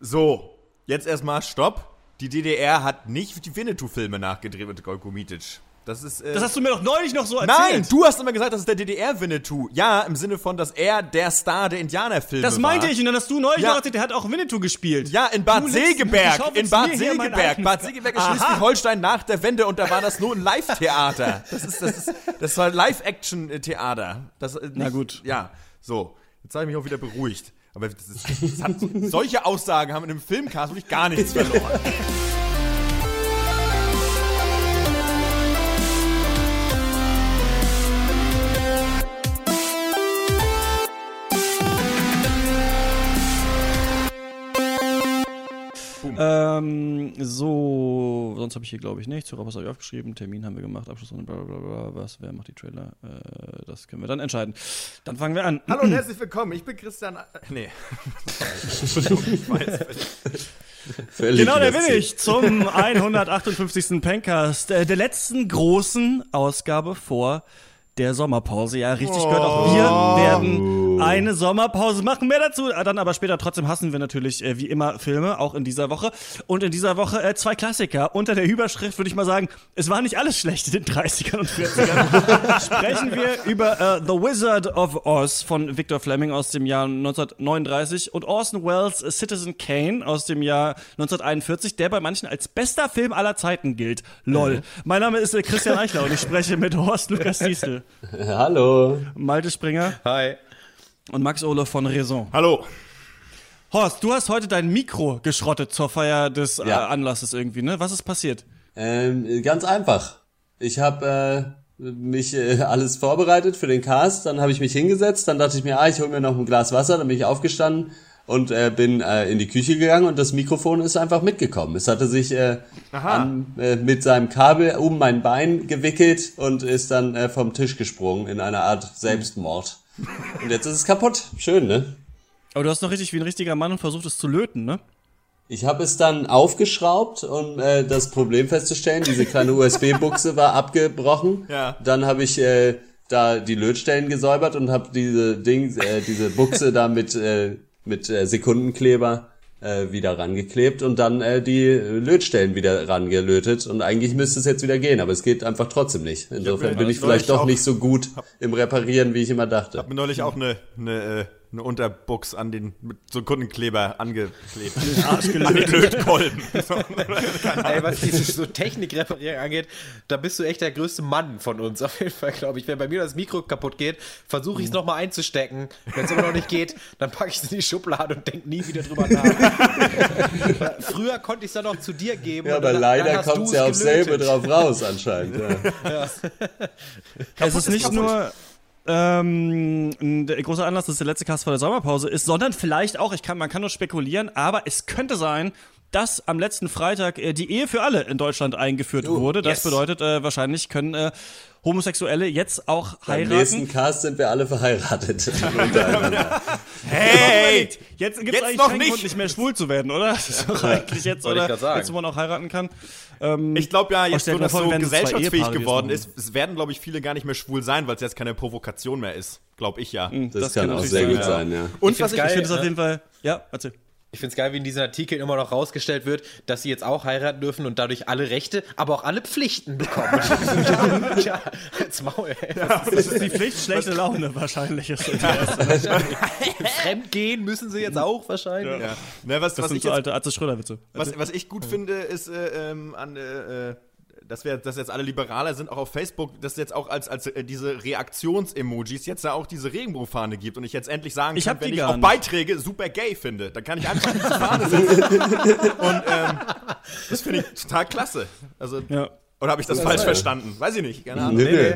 So, jetzt erstmal Stopp. Die DDR hat nicht die Winnetou-Filme nachgedreht mit Golko Mitic. Das ist. Äh das hast du mir doch neulich noch so erzählt. Nein, du hast immer gesagt, das ist der DDR-Winnetou. Ja, im Sinne von, dass er der Star der Indianerfilme Das meinte war. ich und dann hast du neulich ja. erzählt, der hat auch Winnetou gespielt. Ja, in Bad du Segeberg. In Bad Segeberg. Bad Segeberg ist Schleswig-Holstein nach der Wende und da war das nur ein Live-Theater. Das ist, das ist, das war Live-Action-Theater. Na gut. Ja, so. Jetzt habe ich mich auch wieder beruhigt. Aber das ist, das hat, solche Aussagen haben in einem Filmcast wirklich gar nichts verloren. Ähm, so, sonst habe ich hier, glaube ich, nichts. Hörerpass habe ich aufgeschrieben. Termin haben wir gemacht. Abschluss und bla bla bla. Was, wer macht die Trailer? Äh, das können wir dann entscheiden. Dann fangen wir an. Hallo und herzlich willkommen. Ich bin Christian. Äh, nee. genau, der bin ich zum 158. Pencast, äh, der letzten großen Ausgabe vor der Sommerpause. Ja, richtig oh. gehört. Auch wir werden eine Sommerpause machen. Mehr dazu dann aber später. Trotzdem hassen wir natürlich äh, wie immer Filme, auch in dieser Woche. Und in dieser Woche äh, zwei Klassiker. Unter der Überschrift würde ich mal sagen, es war nicht alles schlecht in den 30ern und 40ern. Sprechen wir über äh, The Wizard of Oz von Victor Fleming aus dem Jahr 1939 und Orson Welles Citizen Kane aus dem Jahr 1941, der bei manchen als bester Film aller Zeiten gilt. Lol. Mhm. Mein Name ist äh, Christian Eichler und ich spreche mit Horst Lukas Diesel. Hallo. Malte Springer. Hi. Und Max Ole von Raison. Hallo. Horst, du hast heute dein Mikro geschrottet zur Feier des äh, ja. äh, Anlasses irgendwie, ne? Was ist passiert? Ähm, ganz einfach. Ich habe äh, mich äh, alles vorbereitet für den Cast, dann habe ich mich hingesetzt, dann dachte ich mir, ah, ich hole mir noch ein Glas Wasser, dann bin ich aufgestanden und äh, bin äh, in die Küche gegangen und das Mikrofon ist einfach mitgekommen. Es hatte sich äh, an, äh, mit seinem Kabel um mein Bein gewickelt und ist dann äh, vom Tisch gesprungen in einer Art Selbstmord. Und jetzt ist es kaputt. Schön, ne? Aber du hast noch richtig wie ein richtiger Mann und versucht es zu löten, ne? Ich habe es dann aufgeschraubt, um äh, das Problem festzustellen. Diese kleine USB-Buchse war abgebrochen. Ja. Dann habe ich äh, da die Lötstellen gesäubert und habe diese Ding, äh, diese Buchse da mit äh, mit äh, Sekundenkleber äh, wieder rangeklebt und dann äh, die Lötstellen wieder rangelötet und eigentlich müsste es jetzt wieder gehen, aber es geht einfach trotzdem nicht. Insofern bin ich vielleicht doch nicht so gut im Reparieren, wie ich immer dachte. Ich habe mir neulich auch eine, eine äh, eine Unterbuchs an den mit so Kundenkleber angeklebt. an den Lötkolben. Ey, was dieses so Technik-Reparieren angeht, da bist du echt der größte Mann von uns, auf jeden Fall, glaube ich. Wenn bei mir das Mikro kaputt geht, versuche ich es nochmal einzustecken. Wenn es immer noch nicht geht, dann packe ich es in die Schublade und denke nie wieder drüber nach. Früher konnte ich es dann noch zu dir geben. Ja, aber dann, leider kommt es ja aufs selbe drauf raus, anscheinend. Ja. ja. Es ist nicht nur ähm, ein großer Anlass, dass der letzte Cast vor der Sommerpause ist, sondern vielleicht auch, ich kann, man kann nur spekulieren, aber es könnte sein, dass am letzten Freitag äh, die Ehe für alle in Deutschland eingeführt oh, wurde. Das yes. bedeutet, äh, wahrscheinlich können äh, Homosexuelle jetzt auch heiraten. Beim nächsten Cast sind wir alle verheiratet. hey! Jetzt gibt es eigentlich noch keinen nicht. Grund, nicht mehr schwul zu werden, oder? Das ist doch eigentlich jetzt, oder? Jetzt, wo man auch heiraten kann. Ähm, ich glaube ja, jetzt, wo das so gesellschaftsfähig geworden ist, es werden, glaube ich, viele gar nicht mehr schwul sein, weil es jetzt keine Provokation mehr ist. Glaube ich ja. Das, das kann, kann auch sehr sein, gut sein, ja. Und ich was ich, ich finde es auf jeden Fall, ja, erzähl. Ich finde es geil, wie in diesen Artikeln immer noch rausgestellt wird, dass sie jetzt auch heiraten dürfen und dadurch alle Rechte, aber auch alle Pflichten bekommen. ja, als Maul. Ey. Ja, das ist die Pflicht, schlechte Laune wahrscheinlich. Ist ja. Fremdgehen müssen sie jetzt auch wahrscheinlich. Ja. Ne, was, das was sind ich so jetzt, alte Atze Schröder-Witze. Was, was ich gut finde, ist äh, ähm, an äh, äh dass wir dass jetzt alle liberaler sind, auch auf Facebook, dass jetzt auch als, als äh, diese Reaktions-Emojis jetzt da auch diese Regenbogenfahne gibt und ich jetzt endlich sagen ich kann, wenn ich auch nicht. Beiträge super gay finde, dann kann ich einfach diese Fahne setzen. und ähm, das finde ich total klasse. Also, ja. Oder habe ich das ja, falsch verstanden? Weiß ich nicht. Keine Ahnung. Nee, nee.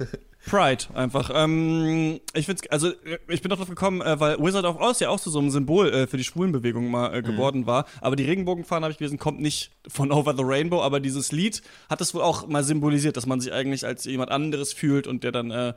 nee. Pride einfach. Ähm, ich find's, also ich bin darauf gekommen, äh, weil Wizard of Oz ja auch zu so einem Symbol äh, für die Schwulenbewegung mal äh, mhm. geworden mhm. war. Aber die Regenbogenfahne habe ich gelesen, kommt nicht von Over the Rainbow, aber dieses Lied hat es wohl auch mal symbolisiert, dass man sich eigentlich als jemand anderes fühlt und der dann äh,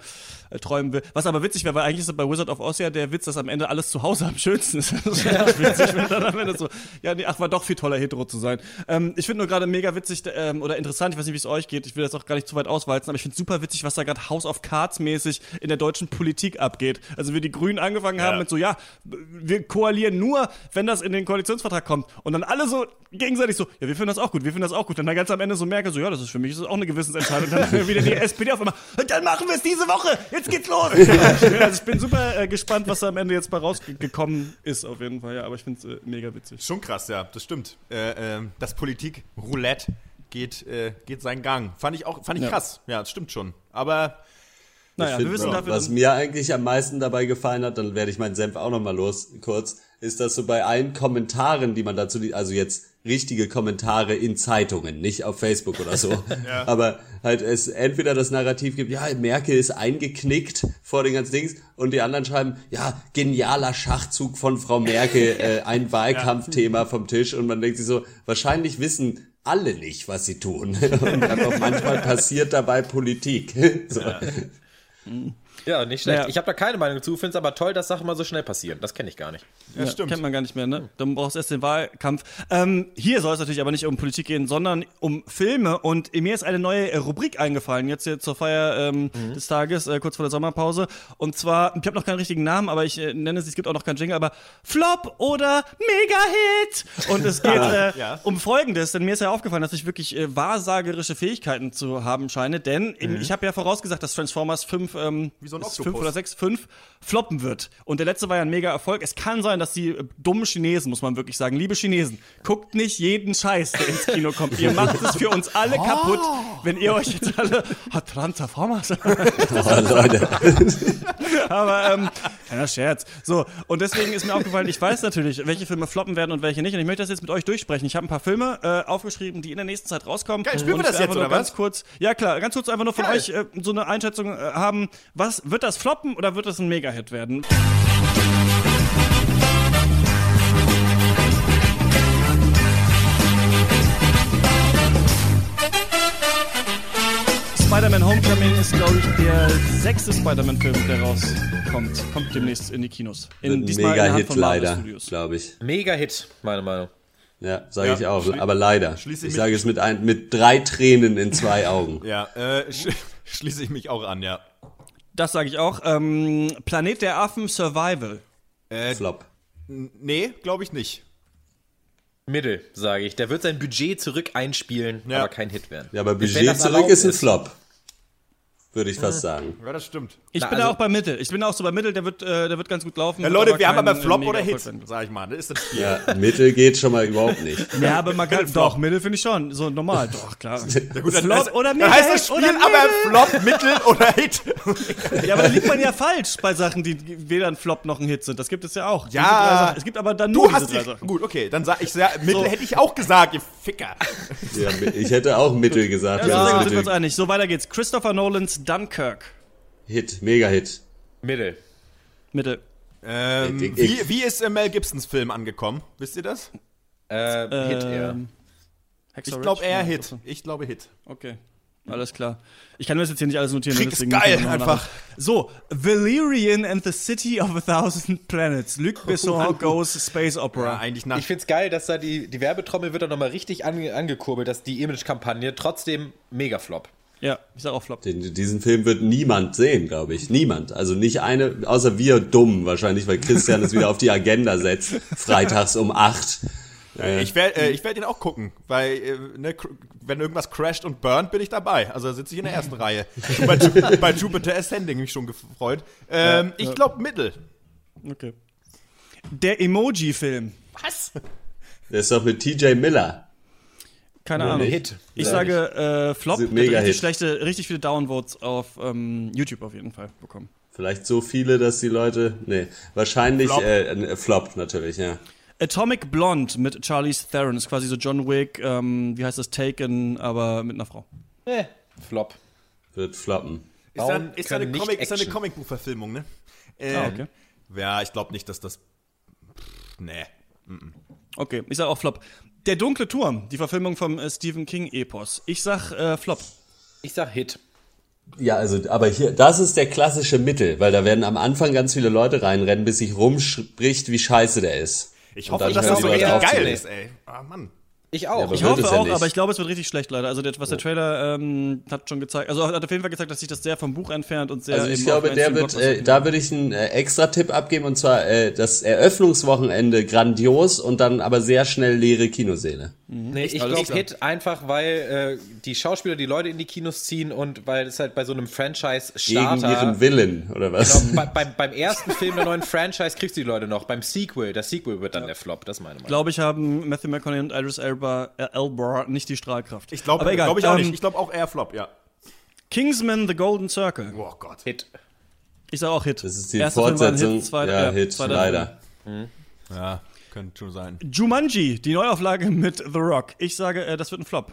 äh, träumen will. Was aber witzig wäre, weil eigentlich ist bei Wizard of Oz ja der Witz, dass am Ende alles zu Hause am schönsten ist. das wäre witzig, wenn dann am Ende so, ja, nee, ach, war doch viel toller Hetero zu sein. Ähm, ich finde nur gerade mega witzig ähm, oder interessant, ich weiß nicht, wie es euch geht, ich will das auch gar nicht zu weit auswalzen, aber ich finde super witzig, was da gerade Haus auf of Cards mäßig in der deutschen Politik abgeht. Also wir die Grünen angefangen haben Ja. mit so, ja, wir koalieren nur, wenn das in den Koalitionsvertrag kommt. Und dann alle so gegenseitig so, ja, wir finden das auch gut, wir finden das auch gut. Und dann ganz am Ende so merken, so, ja, das ist für mich das ist auch eine Gewissensentscheidung. Und dann wieder die SPD auf einmal, und dann machen wir es diese Woche, jetzt geht's los. also ich bin super äh, gespannt, was da am Ende jetzt bei rausgekommen ist, auf jeden Fall, ja, aber ich finde es äh, mega witzig. Schon krass, ja, das stimmt. Äh, ähm, das Politik-Roulette geht, äh, geht seinen Gang. Fand ich auch, fand ich Ja. krass. Ja, das stimmt schon. Aber Naja, Ich wir find, wissen dafür was mir eigentlich am meisten dabei gefallen hat, dann werde ich meinen Senf auch nochmal los, kurz, ist, dass so bei allen Kommentaren, die man dazu, also jetzt richtige Kommentare in Zeitungen, nicht auf Facebook oder so, aber halt es entweder das Narrativ gibt, ja, Merkel ist eingeknickt vor den ganzen Dings und die anderen schreiben, ja, genialer Schachzug von Frau Merkel, äh, ein Wahlkampfthema vom Tisch und man denkt sich so, wahrscheinlich wissen alle nicht, was sie tun. Und einfach manchmal passiert dabei Politik. So. Ja, Mm. Nicht schlecht. Naja. Ich habe da keine Meinung zu, finde es aber toll, dass Sachen mal so schnell passieren. Das kenne ich gar nicht. ja, Ja, stimmt. Kennt man gar nicht mehr, ne? Dann brauchst du erst den Wahlkampf. Ähm, hier soll es natürlich aber nicht um Politik gehen, sondern um Filme. Und mir ist eine neue Rubrik eingefallen, jetzt hier zur Feier ähm, des Tages, äh, kurz vor der Sommerpause. Und zwar, ich habe noch keinen richtigen Namen, aber ich äh, nenne es, es gibt auch noch keinen Jingle, aber Flop oder Mega-Hit. Und es geht äh, Ja. um Folgendes, denn mir ist ja aufgefallen, dass ich wirklich äh, wahrsagerische Fähigkeiten zu haben scheine, denn im- ich habe ja vorausgesagt, dass Transformers 5, ähm, Wie so ein Oktopus. 5 oder 6, 5 floppen wird. Und der letzte war ja ein mega Erfolg. Es kann sein, dass die äh, dummen Chinesen, muss man wirklich sagen, liebe Chinesen, guckt nicht jeden Scheiß, der ins Kino kommt. Ihr macht es für uns alle kaputt, wenn ihr euch jetzt alle hat Transformers. Oh, Leute. Aber ähm, kleiner Scherz. So, und deswegen ist mir aufgefallen, ich weiß natürlich, welche Filme floppen werden und welche nicht. Und ich möchte das jetzt mit euch durchsprechen. Ich habe ein paar Filme äh, aufgeschrieben, die in der nächsten Zeit rauskommen. Geil, spielen wir das jetzt, oder ganz was? kurz, ja klar, ganz kurz einfach nur von Geil. euch äh, so eine Einschätzung äh, haben. Was wird das floppen oder wird das ein Mega-Hit werden? Spider-Man Homecoming ist, glaube ich, der sechste Spider-Man-Film, der rauskommt. Kommt demnächst in die Kinos. In, diesmal in Mega-Hit von Marvel leider, Studios. glaube ich. Mega Hit, meine Meinung. Ja, sage Ja, ich auch. Aber leider. schließe Ich ich sage es mit, ein, mit drei Tränen in zwei Augen. ja, äh, sch schließe ich mich auch an, ja. Das sage ich auch. Ähm, Planet der Affen Survival. Äh, Flop. nee, glaube ich nicht. Mittel, sage ich. Der wird sein Budget zurück einspielen, Ja. aber kein Hit werden. Ja, aber Budget zurück ist ein Flop. Würde ich fast sagen. Ja, das stimmt. Ich Na, bin da also- auch bei Mittel. Ich bin auch so bei Mittel, der wird, äh, der wird ganz gut laufen. Ja, Leute, wir haben aber Flop oder Hit, sag ich mal. Das ist das Spiel. Ja, Mittel geht schon mal überhaupt nicht. Ja, aber man kann, doch, Mittel finde ich schon. So normal, doch, klar. Ja, gut, dann, Flop das, oder dann Mega heißt das Spiel oder aber Flop, Mittel oder Hit. Ja, aber da liegt man ja falsch bei Sachen, die weder ein Flop noch ein Hit sind. Das gibt es ja auch. Ja. Es gibt aber dann Du nur hast diese Sachen. Gut, okay, dann sag ich, sag, Mittel So. hätte ich auch gesagt, ihr Ficker. Ja, ich hätte auch Mittel gesagt. Ja, es sind wir uns Mittel einig. So, weiter geht's. Christopher Nolans Dunkirk. Hit, Mega-Hit. Mittel. Mittel. Ähm, Ich- wie, ich- wie ist äh, Mel Gibsons Film angekommen? Wisst ihr das? Äh, Hit eher. Ähm, Ich glaube eher Ja, Hit. Ich glaube Hit. Okay. Alles klar. Ich kann mir das jetzt hier nicht alles notieren. Krieg ist deswegen geil, einfach. So, Valyrian and the City of a Thousand Planets. Luc Besson goes Space Ja, Opera. eigentlich nach. Ich find's geil, dass da die, die Werbetrommel wird da nochmal richtig ange, angekurbelt, dass die Image-Kampagne trotzdem Megaflop. Ja, ich sag auch Flop. Den, diesen Film wird niemand sehen, glaube ich. Niemand. Also nicht eine, außer wir dumm wahrscheinlich, weil Christian es wieder auf die Agenda setzt. Freitags um acht. Ich werde äh, ich werd ihn auch gucken, weil äh, ne, wenn irgendwas crasht und burnt, bin ich dabei. Also sitze ich in der ersten Reihe. Bei, Ju bei Jupiter Ascending mich schon gefreut. Ähm, ich glaube Mittel. Okay. Der Emoji-Film. Was? Der ist doch mit TJ Miller. Keine Nur Ahnung. nicht. Ich Sag sage äh, Flop. Mega richtig Hit. schlechte, richtig viele Downvotes auf ähm, YouTube auf jeden Fall bekommen. Vielleicht so viele, dass die Leute. Nee, wahrscheinlich Flop. Äh, ein Flop natürlich, ja. Atomic Blonde mit Charlize Theron ist quasi so John Wick, ähm, wie heißt das, Taken, aber mit einer Frau. Äh, Flop. Wird floppen. Ist, dann, ist, eine Comic, ist eine. Comicbuchverfilmung, ne? Äh, Ah, okay. Ja, ich glaube nicht, dass das. Pff, nee. Okay, ich sag auch Flop. Der dunkle Turm, die Verfilmung vom äh, Stephen King Epos. Ich sag äh, Flop. Ich sag Hit. Ja, also, aber hier, das ist der klassische Mittel, weil da werden am Anfang ganz viele Leute reinrennen, bis sich rumspricht, wie scheiße der ist. Ich Und hoffe, dass das so richtig geil ist, ey. Ah, Mann. Ich auch. aber Ich hoffe ja auch, nicht. aber ich glaube, es wird richtig schlecht, leider. Also, der, was der Trailer ähm, hat schon gezeigt, also hat auf jeden Fall gezeigt, dass sich das sehr vom Buch entfernt und sehr. Also ich glaube, der wird, äh, da würde ich einen äh, extra Tipp abgeben und zwar äh, das Eröffnungswochenende grandios und dann aber sehr schnell leere Kinosäle. Nee, ich Alles glaube. Hit einfach, weil äh, die Schauspieler die Leute in die Kinos ziehen und weil es halt bei so einem Gegen Franchise-Starter. ihren Willen, oder was? Genau, bei, beim, beim ersten Film der neuen Franchise kriegst du die Leute noch. Beim Sequel, das Sequel wird dann der Flop, das meine Meinung. glaube ich, haben Matthew McConaughey und Idris Elba, äh, Elba nicht die Strahlkraft. Ich glaube Aber egal, glaub ich auch ähm, nicht. Ich glaube auch eher Flop, ja. Kingsman: The Golden Circle. Oh Gott. Hit. Ich sag auch Hit. Das ist die ein Fortsetzung. Hit, zweiter, ja, ja, Hit, zweiter leider. Ja, könnte schon sein. Jumanji, die Neuauflage mit The Rock. Ich sage, äh, das wird ein Flop.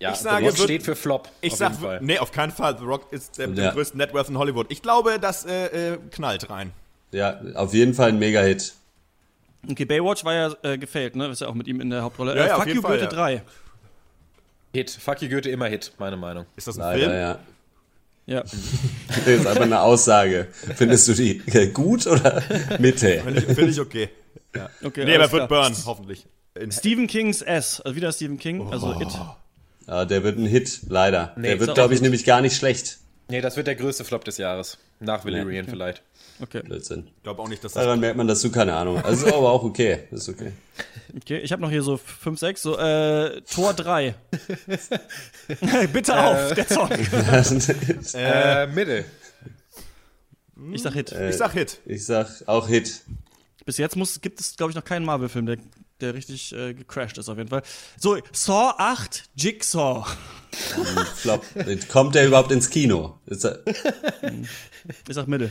Ja, Ich sage, The Rock wird- steht für Flop. Ich auf sag, Fall. nee, auf keinen Fall. The Rock ist der mit Ja. dem größten Networth in Hollywood. Ich glaube, das äh, äh, knallt rein. Ja, auf jeden Fall ein Mega-Hit. Okay, Baywatch war ja äh, gefailt, ne? Ist ja auch mit ihm in der Hauptrolle. Ja, äh, ja, Fuck You Fall, Goethe ja. 3. Hit. Fuck you Goethe immer Hit, meine Meinung. Ist das ein Leider, Film? ja. Ja. Das ist einfach eine Aussage. Findest du die äh, gut oder Mitte? Finde ich, find ich okay. Okay, Nee, aber wird burn, hoffentlich. In Stephen Kings S. Also wieder Stephen King, also It. Ja, der wird ein Hit, leider. Nee, der wird, glaube ich, nämlich gar nicht schlecht. Nee, das wird der größte Flop des Jahres. Nach Valerian vielleicht. Okay. Blödsinn. Ich glaube auch nicht, dass das. Daran merkt man, dass du keine Ahnung hast. Also aber auch okay. Ist okay. Okay, ich habe noch hier so 5, 6, so, äh, Tor 3. Bitte auf, der Song. Äh, Mitte. Ich sag Hit. ich sag Hit. ich sag auch Hit. Bis jetzt muss, gibt es, glaube ich, noch keinen Marvel-Film, der, der richtig äh, gecrashed ist, auf jeden Fall. So, Saw 8, Jigsaw. Flop. Kommt der überhaupt ins Kino? Ist er, Ich sag Mitte.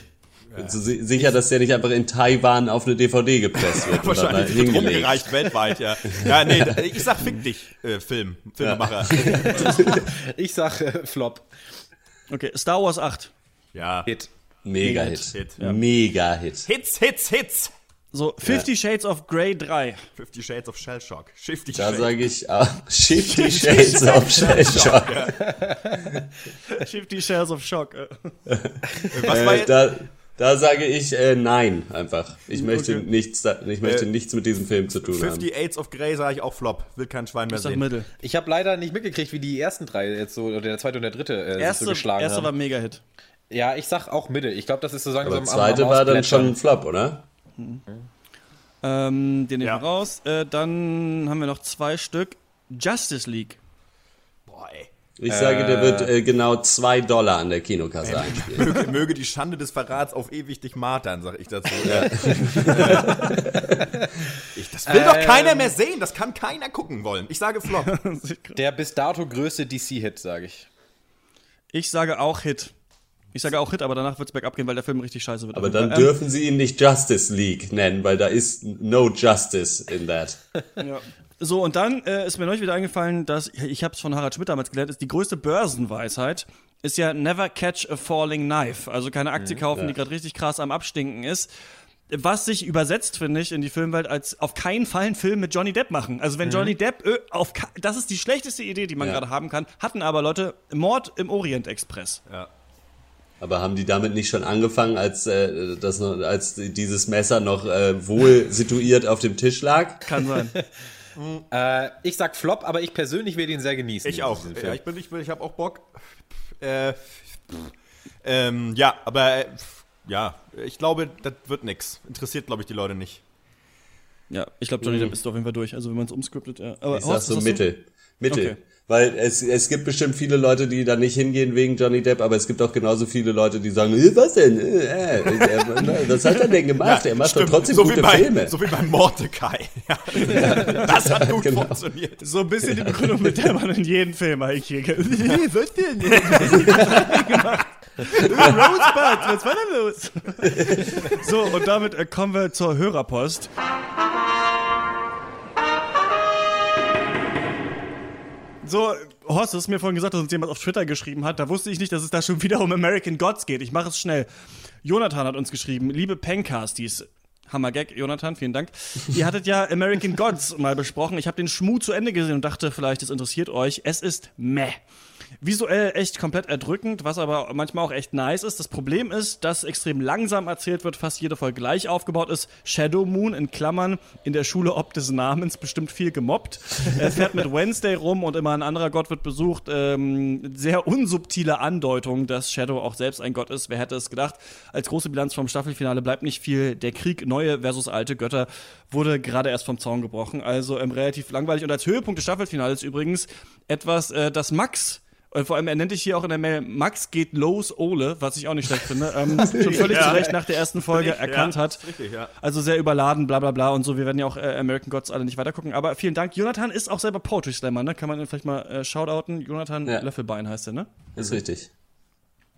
Du si- sicher, dass der nicht einfach in Taiwan auf eine DVD gepresst wird? da Wahrscheinlich wird rumgereicht weltweit, ja. Ja, nee, da- ich sag Fick dich, äh, Film, Filmemacher. Ich sag äh, Flop. Okay, Star Wars 8. Ja. Hit. Mega-Hit. Hit. Mega-Hit. Hits, Hits, Hits. So, Fifty Shades of Grey 3. Fifty Shades of Shell Shock. Shifty Da Shades. sage ich ah, Shifty Shades of Shell Shock. Fifty Shades of Shock. äh. Was war Äh, jetzt? da da sage ich äh, nein, einfach. Ich möchte, Okay. nichts, ich möchte Äh, nichts mit diesem Film zu tun haben. Fifty Aids of Grey sage ich auch Flop. Will kein Schwein mehr Ich sehen. Mittel. Ich habe leider nicht mitgekriegt, wie die ersten drei jetzt so, oder der zweite und der dritte, äh, sich so Erste, geschlagen erste war haben. Mega-Hit. Ja, ich sag auch Mitte. Ich glaube, das ist so langsam Aber am- zweite am war dann schon ein Flop, oder? Ähm, den nehmen Ja. wir raus. Äh, dann haben wir noch zwei Stück. Justice League. Ich sage, der wird äh, genau zwei Dollar an der Kinokasse einspielen. Möge, möge die Schande des Verrats auf ewig dich martern, sag ich dazu. ich, das will doch keiner mehr sehen. Das kann keiner gucken wollen. Ich sage Flop. Der bis dato größte DC-Hit, sage ich. Ich sage auch Hit. Ich sage auch Hit, aber danach wird's bergab gehen, weil der Film richtig scheiße wird. Aber jeden dann Fall. dürfen sie ihn nicht Justice League nennen, weil da ist no justice in that. Ähm, ja. So, und dann äh, ist mir neulich wieder eingefallen, dass, ich habe es von Harald Schmidt damals gelernt, ist die größte Börsenweisheit ist ja never catch a falling knife. Also keine Aktie kaufen, die gerade richtig krass am Abstinken ist. Was sich übersetzt, finde ich, in die Filmwelt als auf keinen Fall einen Film mit Johnny Depp machen. Also wenn Johnny Depp, äh, auf, das ist die schlechteste Idee, die man Ja. gerade haben kann. Hatten aber Leute Mord im Orient Express. Aber haben die damit nicht schon angefangen, als, äh, das als dieses Messer noch äh, wohl situiert auf dem Tisch lag? Kann sein. Äh, ich sag Flop, aber ich persönlich werde ihn sehr genießen. Ich auch. Ja, ich bin, ich bin, ich habe auch Bock. Äh, ähm, ja, aber äh, ja, ich glaube, das wird nix. Interessiert, glaube ich, die Leute nicht. Ja, ich glaube, Johnny Depp ist auf jeden Fall durch. Also wenn man es umscriptet, ja. Aber Ich sag so hast du? Mittel. Mittel. Okay. Weil es, es gibt bestimmt viele Leute, die da nicht hingehen wegen Johnny Depp, aber es gibt auch genauso viele Leute, die sagen, "Äh, was denn? Äh, äh, äh, was hat er denn gemacht? er macht Stimmt, doch trotzdem so gute wie bei, Filme. So wie bei Mordecai. Ja. Das hat gut Genau. funktioniert. So ein bisschen die Begründung, mit der man in jeden Film eigentlich. was denn? gemacht? Rosebud, was war denn los? so, und damit äh, kommen wir zur Hörerpost. So, Horst, du hast mir vorhin gesagt, dass uns jemand auf Twitter geschrieben hat. Da wusste ich nicht, dass es da schon wieder um American Gods geht. Ich mache es schnell. Jonathan hat uns geschrieben, liebe Pencasties. Hammer-Gag, Jonathan, vielen Dank. Ihr hattet ja American Gods mal besprochen. Ich habe den Schmu zu Ende gesehen und dachte, vielleicht es interessiert euch. Es ist meh. Visuell echt komplett erdrückend, was aber manchmal auch echt nice ist. Das Problem ist, dass extrem langsam erzählt wird, fast jede Folge gleich aufgebaut ist. Shadow Moon in Klammern in der Schule ob des Namens bestimmt viel gemobbt. er fährt mit Wednesday rum und immer ein anderer Gott wird besucht. Ähm, sehr unsubtile Andeutung, dass Shadow auch selbst ein Gott ist. Wer hätte es gedacht? Als große Bilanz vom Staffelfinale bleibt nicht viel. Der Krieg neue versus alte Götter wurde gerade erst vom Zaun gebrochen. Also ähm, relativ langweilig. Und als Höhepunkt des Staffelfinales übrigens etwas, äh, das Max und vor allem, er nennt dich hier auch in der Mail, Max geht los, Ole, was ich auch nicht schlecht finde, ähm, schon völlig ja. zu Recht nach der ersten Folge richtig, erkannt ja, hat. Richtig, ja. Also sehr überladen, bla bla bla und so. Wir werden ja auch äh, American Gods alle nicht weitergucken. Aber vielen Dank. Jonathan ist auch selber Poetry Slammer, ne? Kann man ihn vielleicht mal äh, shoutouten? Jonathan ja. Löffelbein heißt er, ne? Ist richtig.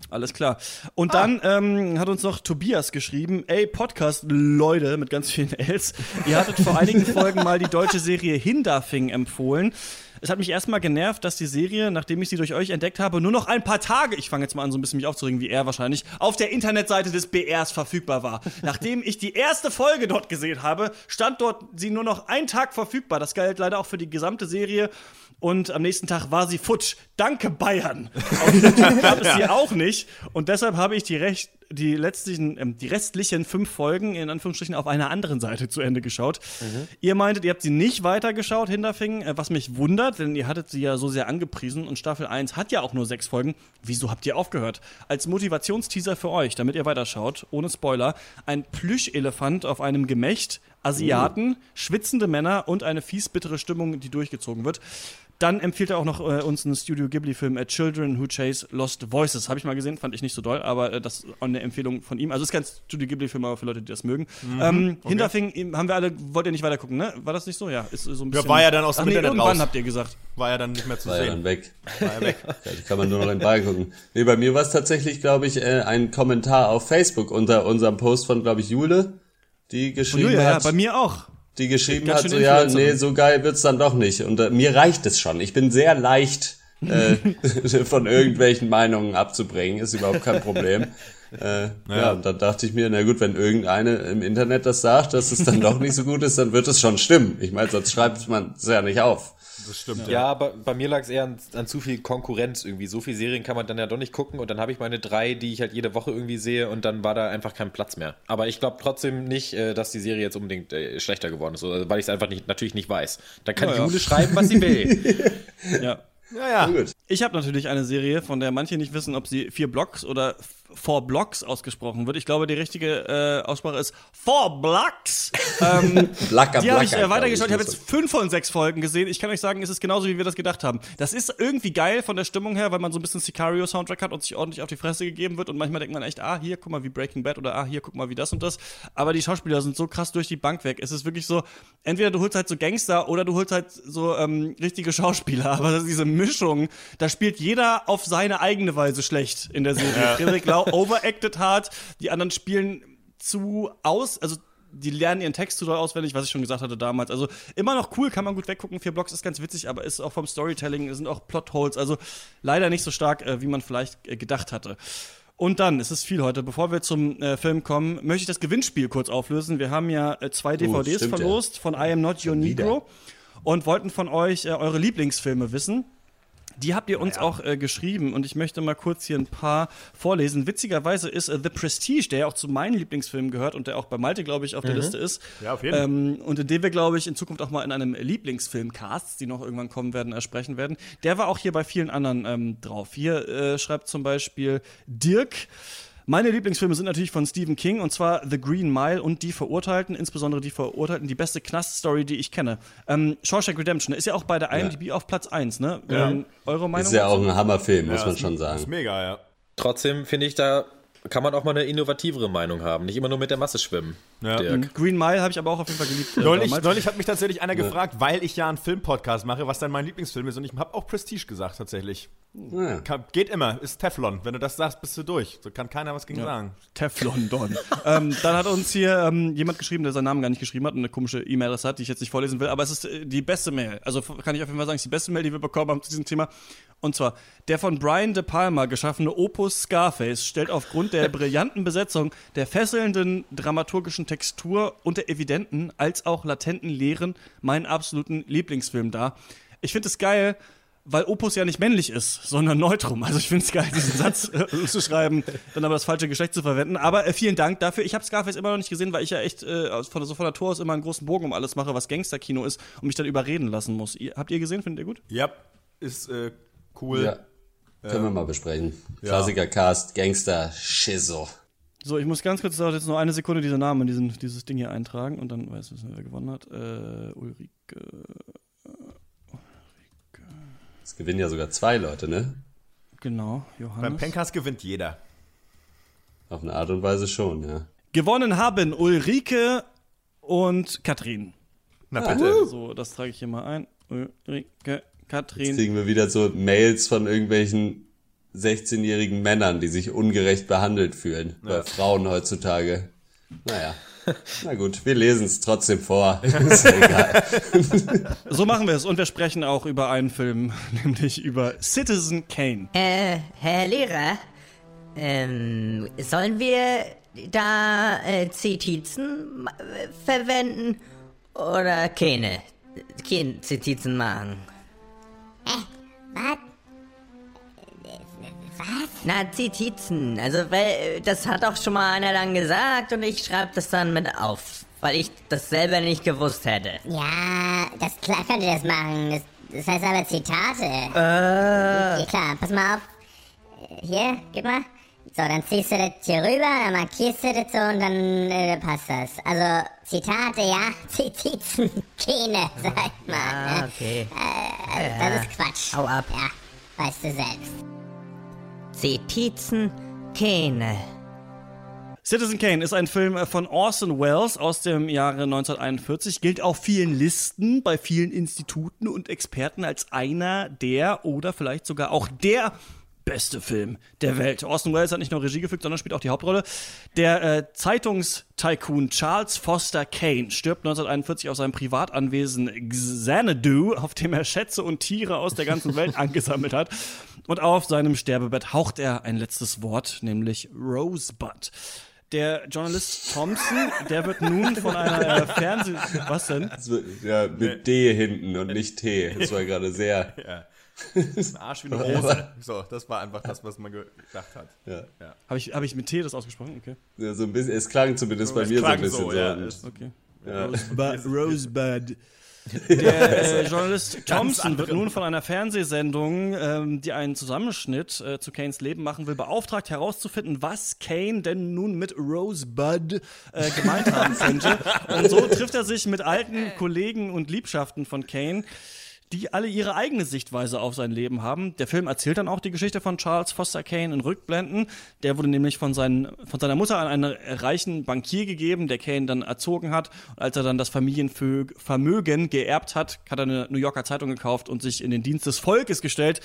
Alles klar. Und ah. dann ähm, hat uns noch Tobias geschrieben, ey, Podcast-Leute mit ganz vielen Ls, ihr hattet vor einigen Folgen mal die deutsche Serie Hindafing empfohlen. Es hat mich erstmal genervt, dass die Serie, nachdem ich sie durch euch entdeckt habe, nur noch ein paar Tage, ich fange jetzt mal an, so ein bisschen mich aufzuregen, wie er wahrscheinlich, auf der Internetseite des BRs verfügbar war. Nachdem ich die erste Folge dort gesehen habe, stand dort sie nur noch einen Tag verfügbar. Das galt leider auch für die gesamte Serie. Und am nächsten Tag war sie futsch. Danke Bayern. Auf YouTube gab es sie auch nicht. Und deshalb habe ich die recht die letztlichen, ähm, die restlichen fünf Folgen in Anführungsstrichen auf einer anderen Seite zu Ende geschaut. Mhm. Ihr meintet, ihr habt sie nicht weitergeschaut, Hinterfing, äh, was mich wundert, denn ihr hattet sie ja so sehr angepriesen und Staffel 1 hat ja auch nur sechs Folgen. Wieso habt ihr aufgehört? Als Motivationsteaser für euch, damit ihr weiterschaut, ohne Spoiler, ein Plüschelefant auf einem Gemächt, Asiaten, uh. schwitzende Männer und eine fies bittere Stimmung, die durchgezogen wird. Dann empfiehlt er auch noch äh, uns einen Studio Ghibli-Film, äh, Children Who Chase Lost Voices. Habe ich mal gesehen, fand ich nicht so doll, aber äh, das ist auch eine Empfehlung von ihm. Also es ist kein Studio Ghibli-Film, aber für Leute, die das mögen. Mhm, ähm, okay. Hinterfing haben wir alle, wollt ihr nicht weiter gucken, ne? War das nicht so? Ja, ist so ein bisschen. Ja, war ja dann aus dem nee, Internet irgendwann raus. habt ihr gesagt. War ja dann nicht mehr zu war sehen. Ja dann weg. War ja weg. ja, kann man nur noch in Ball gucken. Nee, bei mir war es tatsächlich, glaube ich, äh, ein Kommentar auf Facebook unter unserem Post von, glaube ich, Jule, die geschrieben Julia, hat. Ja, bei mir auch die geschrieben hat, so ja, nee, so geil wird's dann doch nicht. Und äh, mir reicht es schon. Ich bin sehr leicht äh, von irgendwelchen Meinungen abzubringen, ist überhaupt kein Problem. Äh, ja. ja, und dann dachte ich mir, na gut, wenn irgendeine im Internet das sagt, dass es dann doch nicht so gut ist, dann wird es schon stimmen. Ich meine, sonst schreibt man es ja nicht auf das stimmt. Ja, ja. aber bei mir lag es eher an, an, zu viel Konkurrenz irgendwie. So viele Serien kann man dann ja doch nicht gucken und dann habe ich meine drei, die ich halt jede Woche irgendwie sehe und dann war da einfach kein Platz mehr. Aber ich glaube trotzdem nicht, äh, dass die Serie jetzt unbedingt äh, schlechter geworden ist, weil ich es einfach nicht, natürlich nicht weiß. Da kann ja, Jule schreiben, was sie will. ja. Ja, ja. Ich habe natürlich eine Serie, von der manche nicht wissen, ob sie vier Blocks oder Four Blocks ausgesprochen wird. Ich glaube, die richtige äh, Aussprache ist Four Blocks. ähm, Blacker, die habe ich äh, weitergeschaut. Ich habe jetzt fünf von sechs Folgen gesehen. Ich kann euch sagen, es ist genauso, wie wir das gedacht haben. Das ist irgendwie geil von der Stimmung her, weil man so ein bisschen Sicario-Soundtrack hat und sich ordentlich auf die Fresse gegeben wird. Und manchmal denkt man echt, ah, hier, guck mal, wie Breaking Bad oder ah, hier, guck mal, wie das und das. Aber die Schauspieler sind so krass durch die Bank weg. Es ist wirklich so, entweder du holst halt so Gangster oder du holst halt so ähm, richtige Schauspieler. Aber diese Mischung, da spielt jeder auf seine eigene Weise schlecht in der Serie. Ja. Frederik Lau overacted hart, die anderen spielen zu aus, also die lernen ihren Text zu doll auswendig, was ich schon gesagt hatte damals. Also immer noch cool, kann man gut weggucken. Vier Blocks ist ganz witzig, aber ist auch vom Storytelling, sind auch Plotholes. Also leider nicht so stark, äh, wie man vielleicht äh, gedacht hatte. Und dann, es ist viel heute, bevor wir zum äh, Film kommen, möchte ich das Gewinnspiel kurz auflösen. Wir haben ja äh, zwei DVDs uh, verlost ja. von I Am Not Your Negro und wollten von euch äh, eure Lieblingsfilme wissen. Die habt ihr uns naja. auch äh, geschrieben und ich möchte mal kurz hier ein paar vorlesen. Witzigerweise ist äh, The Prestige, der ja auch zu meinen Lieblingsfilmen gehört und der auch bei Malte, glaube ich, auf mhm. der Liste ist. Ja, auf jeden Fall. Ähm, und in dem wir, glaube ich, in Zukunft auch mal in einem Lieblingsfilmcast, die noch irgendwann kommen werden, äh, sprechen werden. Der war auch hier bei vielen anderen ähm, drauf. Hier äh, schreibt zum Beispiel Dirk. Meine Lieblingsfilme sind natürlich von Stephen King und zwar The Green Mile und Die Verurteilten, insbesondere Die Verurteilten, die beste Knast-Story, die ich kenne. Ähm, Shawshank Redemption ist ja auch bei der IMDb ja. auf Platz 1, ne? Ja. Ähm, eure Meinung? Ist ja auch ein Hammerfilm, muss ja, man schon sagen. Ist mega, ja. Trotzdem finde ich, da kann man auch mal eine innovativere Meinung haben. Nicht immer nur mit der Masse schwimmen. Ja. Dirk. Green Mile habe ich aber auch auf jeden Fall geliebt. Äh, neulich, neulich hat mich tatsächlich einer ja. gefragt, weil ich ja einen Filmpodcast mache, was dann mein Lieblingsfilm ist. Und ich habe auch Prestige gesagt, tatsächlich. Ja. Kann, geht immer, ist Teflon. Wenn du das sagst, bist du durch. So kann keiner was gegen ja. sagen. Teflon Don. ähm, dann hat uns hier ähm, jemand geschrieben, der seinen Namen gar nicht geschrieben hat und eine komische E-Mail-Adresse hat, die ich jetzt nicht vorlesen will. Aber es ist äh, die beste Mail. Also kann ich auf jeden Fall sagen, es ist die beste Mail, die wir bekommen haben zu diesem Thema. Und zwar, der von Brian De Palma geschaffene Opus Scarface stellt aufgrund der brillanten Besetzung, der fesselnden dramaturgischen Textur und der evidenten als auch latenten Lehren meinen absoluten Lieblingsfilm dar. Ich finde es geil, weil Opus ja nicht männlich ist, sondern Neutrum. Also ich finde es geil, diesen Satz äh, zu schreiben, dann aber das falsche Geschlecht zu verwenden. Aber äh, vielen Dank dafür. Ich habe Scarface immer noch nicht gesehen, weil ich ja echt äh, von, so von der Tor aus immer einen großen Bogen um alles mache, was Gangsterkino ist und mich dann überreden lassen muss. Ihr, habt ihr gesehen? Findet ihr gut? Ja, ist äh, cool. Ja. Können wir mal besprechen. Ja. Klassiker-Cast, Gangster, Schizo. So, ich muss ganz kurz jetzt nur eine Sekunde diese Namen in diesen, dieses Ding hier eintragen und dann weiß ich, wer gewonnen hat. Äh, Ulrike. Es gewinnen ja sogar zwei Leute, ne? Genau, Johannes. Beim Pencast gewinnt jeder. Auf eine Art und Weise schon, ja. Gewonnen haben Ulrike und Katrin. Na bitte. So, das trage ich hier mal ein. Ulrike, Katrin. Jetzt kriegen wir wieder so Mails von irgendwelchen 16-jährigen Männern, die sich ungerecht behandelt fühlen. Ja. Bei Frauen heutzutage. Naja. Na gut, wir lesen es trotzdem vor. Ist egal. So machen wir es und wir sprechen auch über einen Film, nämlich über Citizen Kane. Äh, Herr Lehrer, ähm, sollen wir da äh, Zitizen verwenden oder keine? Keine Zitizen machen? Hä? Was? Was? Na, Zitizen. Also, weil, das hat auch schon mal einer dann gesagt und ich schreibe das dann mit auf. Weil ich das selber nicht gewusst hätte. Ja, das klar könnt ihr das machen. Das, das heißt aber Zitate. Äh. Ja, klar, pass mal auf. Hier, gib mal. So, dann ziehst du das hier rüber, dann markierst du das so und dann äh, passt das. Also, Zitate, ja, Zitizen, keine, sag mal. Ah, ne? okay. Äh, also, ja. das ist Quatsch. Hau ab. Ja, weißt du selbst. Zitizen, keine. Citizen Kane ist ein Film von Orson Welles aus dem Jahre 1941, gilt auf vielen Listen, bei vielen Instituten und Experten als einer der oder vielleicht sogar auch der beste Film der Welt. Orson Welles hat nicht nur Regie gefügt, sondern spielt auch die Hauptrolle. Der äh, Zeitungstycoon Charles Foster Kane stirbt 1941 aus seinem Privatanwesen Xanadu, auf dem er Schätze und Tiere aus der ganzen Welt angesammelt hat. Und auf seinem Sterbebett haucht er ein letztes Wort, nämlich Rosebud. Der Journalist Thompson, der wird nun von einer äh, Fernseh... Was denn? Ja, mit D hinten und nicht T. Das war gerade sehr... Ja. Ein Arsch wie eine Rose. So, das war einfach das, was man gedacht hat. Ja. ja. Habe ich, hab ich mit T das ausgesprochen? Okay. Ja, so ein bisschen, es klang zumindest bei mir so ein bisschen so. Ja, okay. Ja. Rosebud. Rosebud. Der äh, Journalist Thompson wird nun von einer Fernsehsendung, ähm, die einen Zusammenschnitt äh, zu Kanes Leben machen will, beauftragt herauszufinden, was Kane denn nun mit Rosebud äh, gemeint haben könnte. Und so trifft er sich mit alten Kollegen und Liebschaften von Kane die alle ihre eigene Sichtweise auf sein Leben haben. Der Film erzählt dann auch die Geschichte von Charles Foster Kane in Rückblenden. Der wurde nämlich von, seinen, von seiner Mutter an einen reichen Bankier gegeben, der Kane dann erzogen hat. Und als er dann das Familienvermögen geerbt hat, hat er eine New Yorker Zeitung gekauft und sich in den Dienst des Volkes gestellt,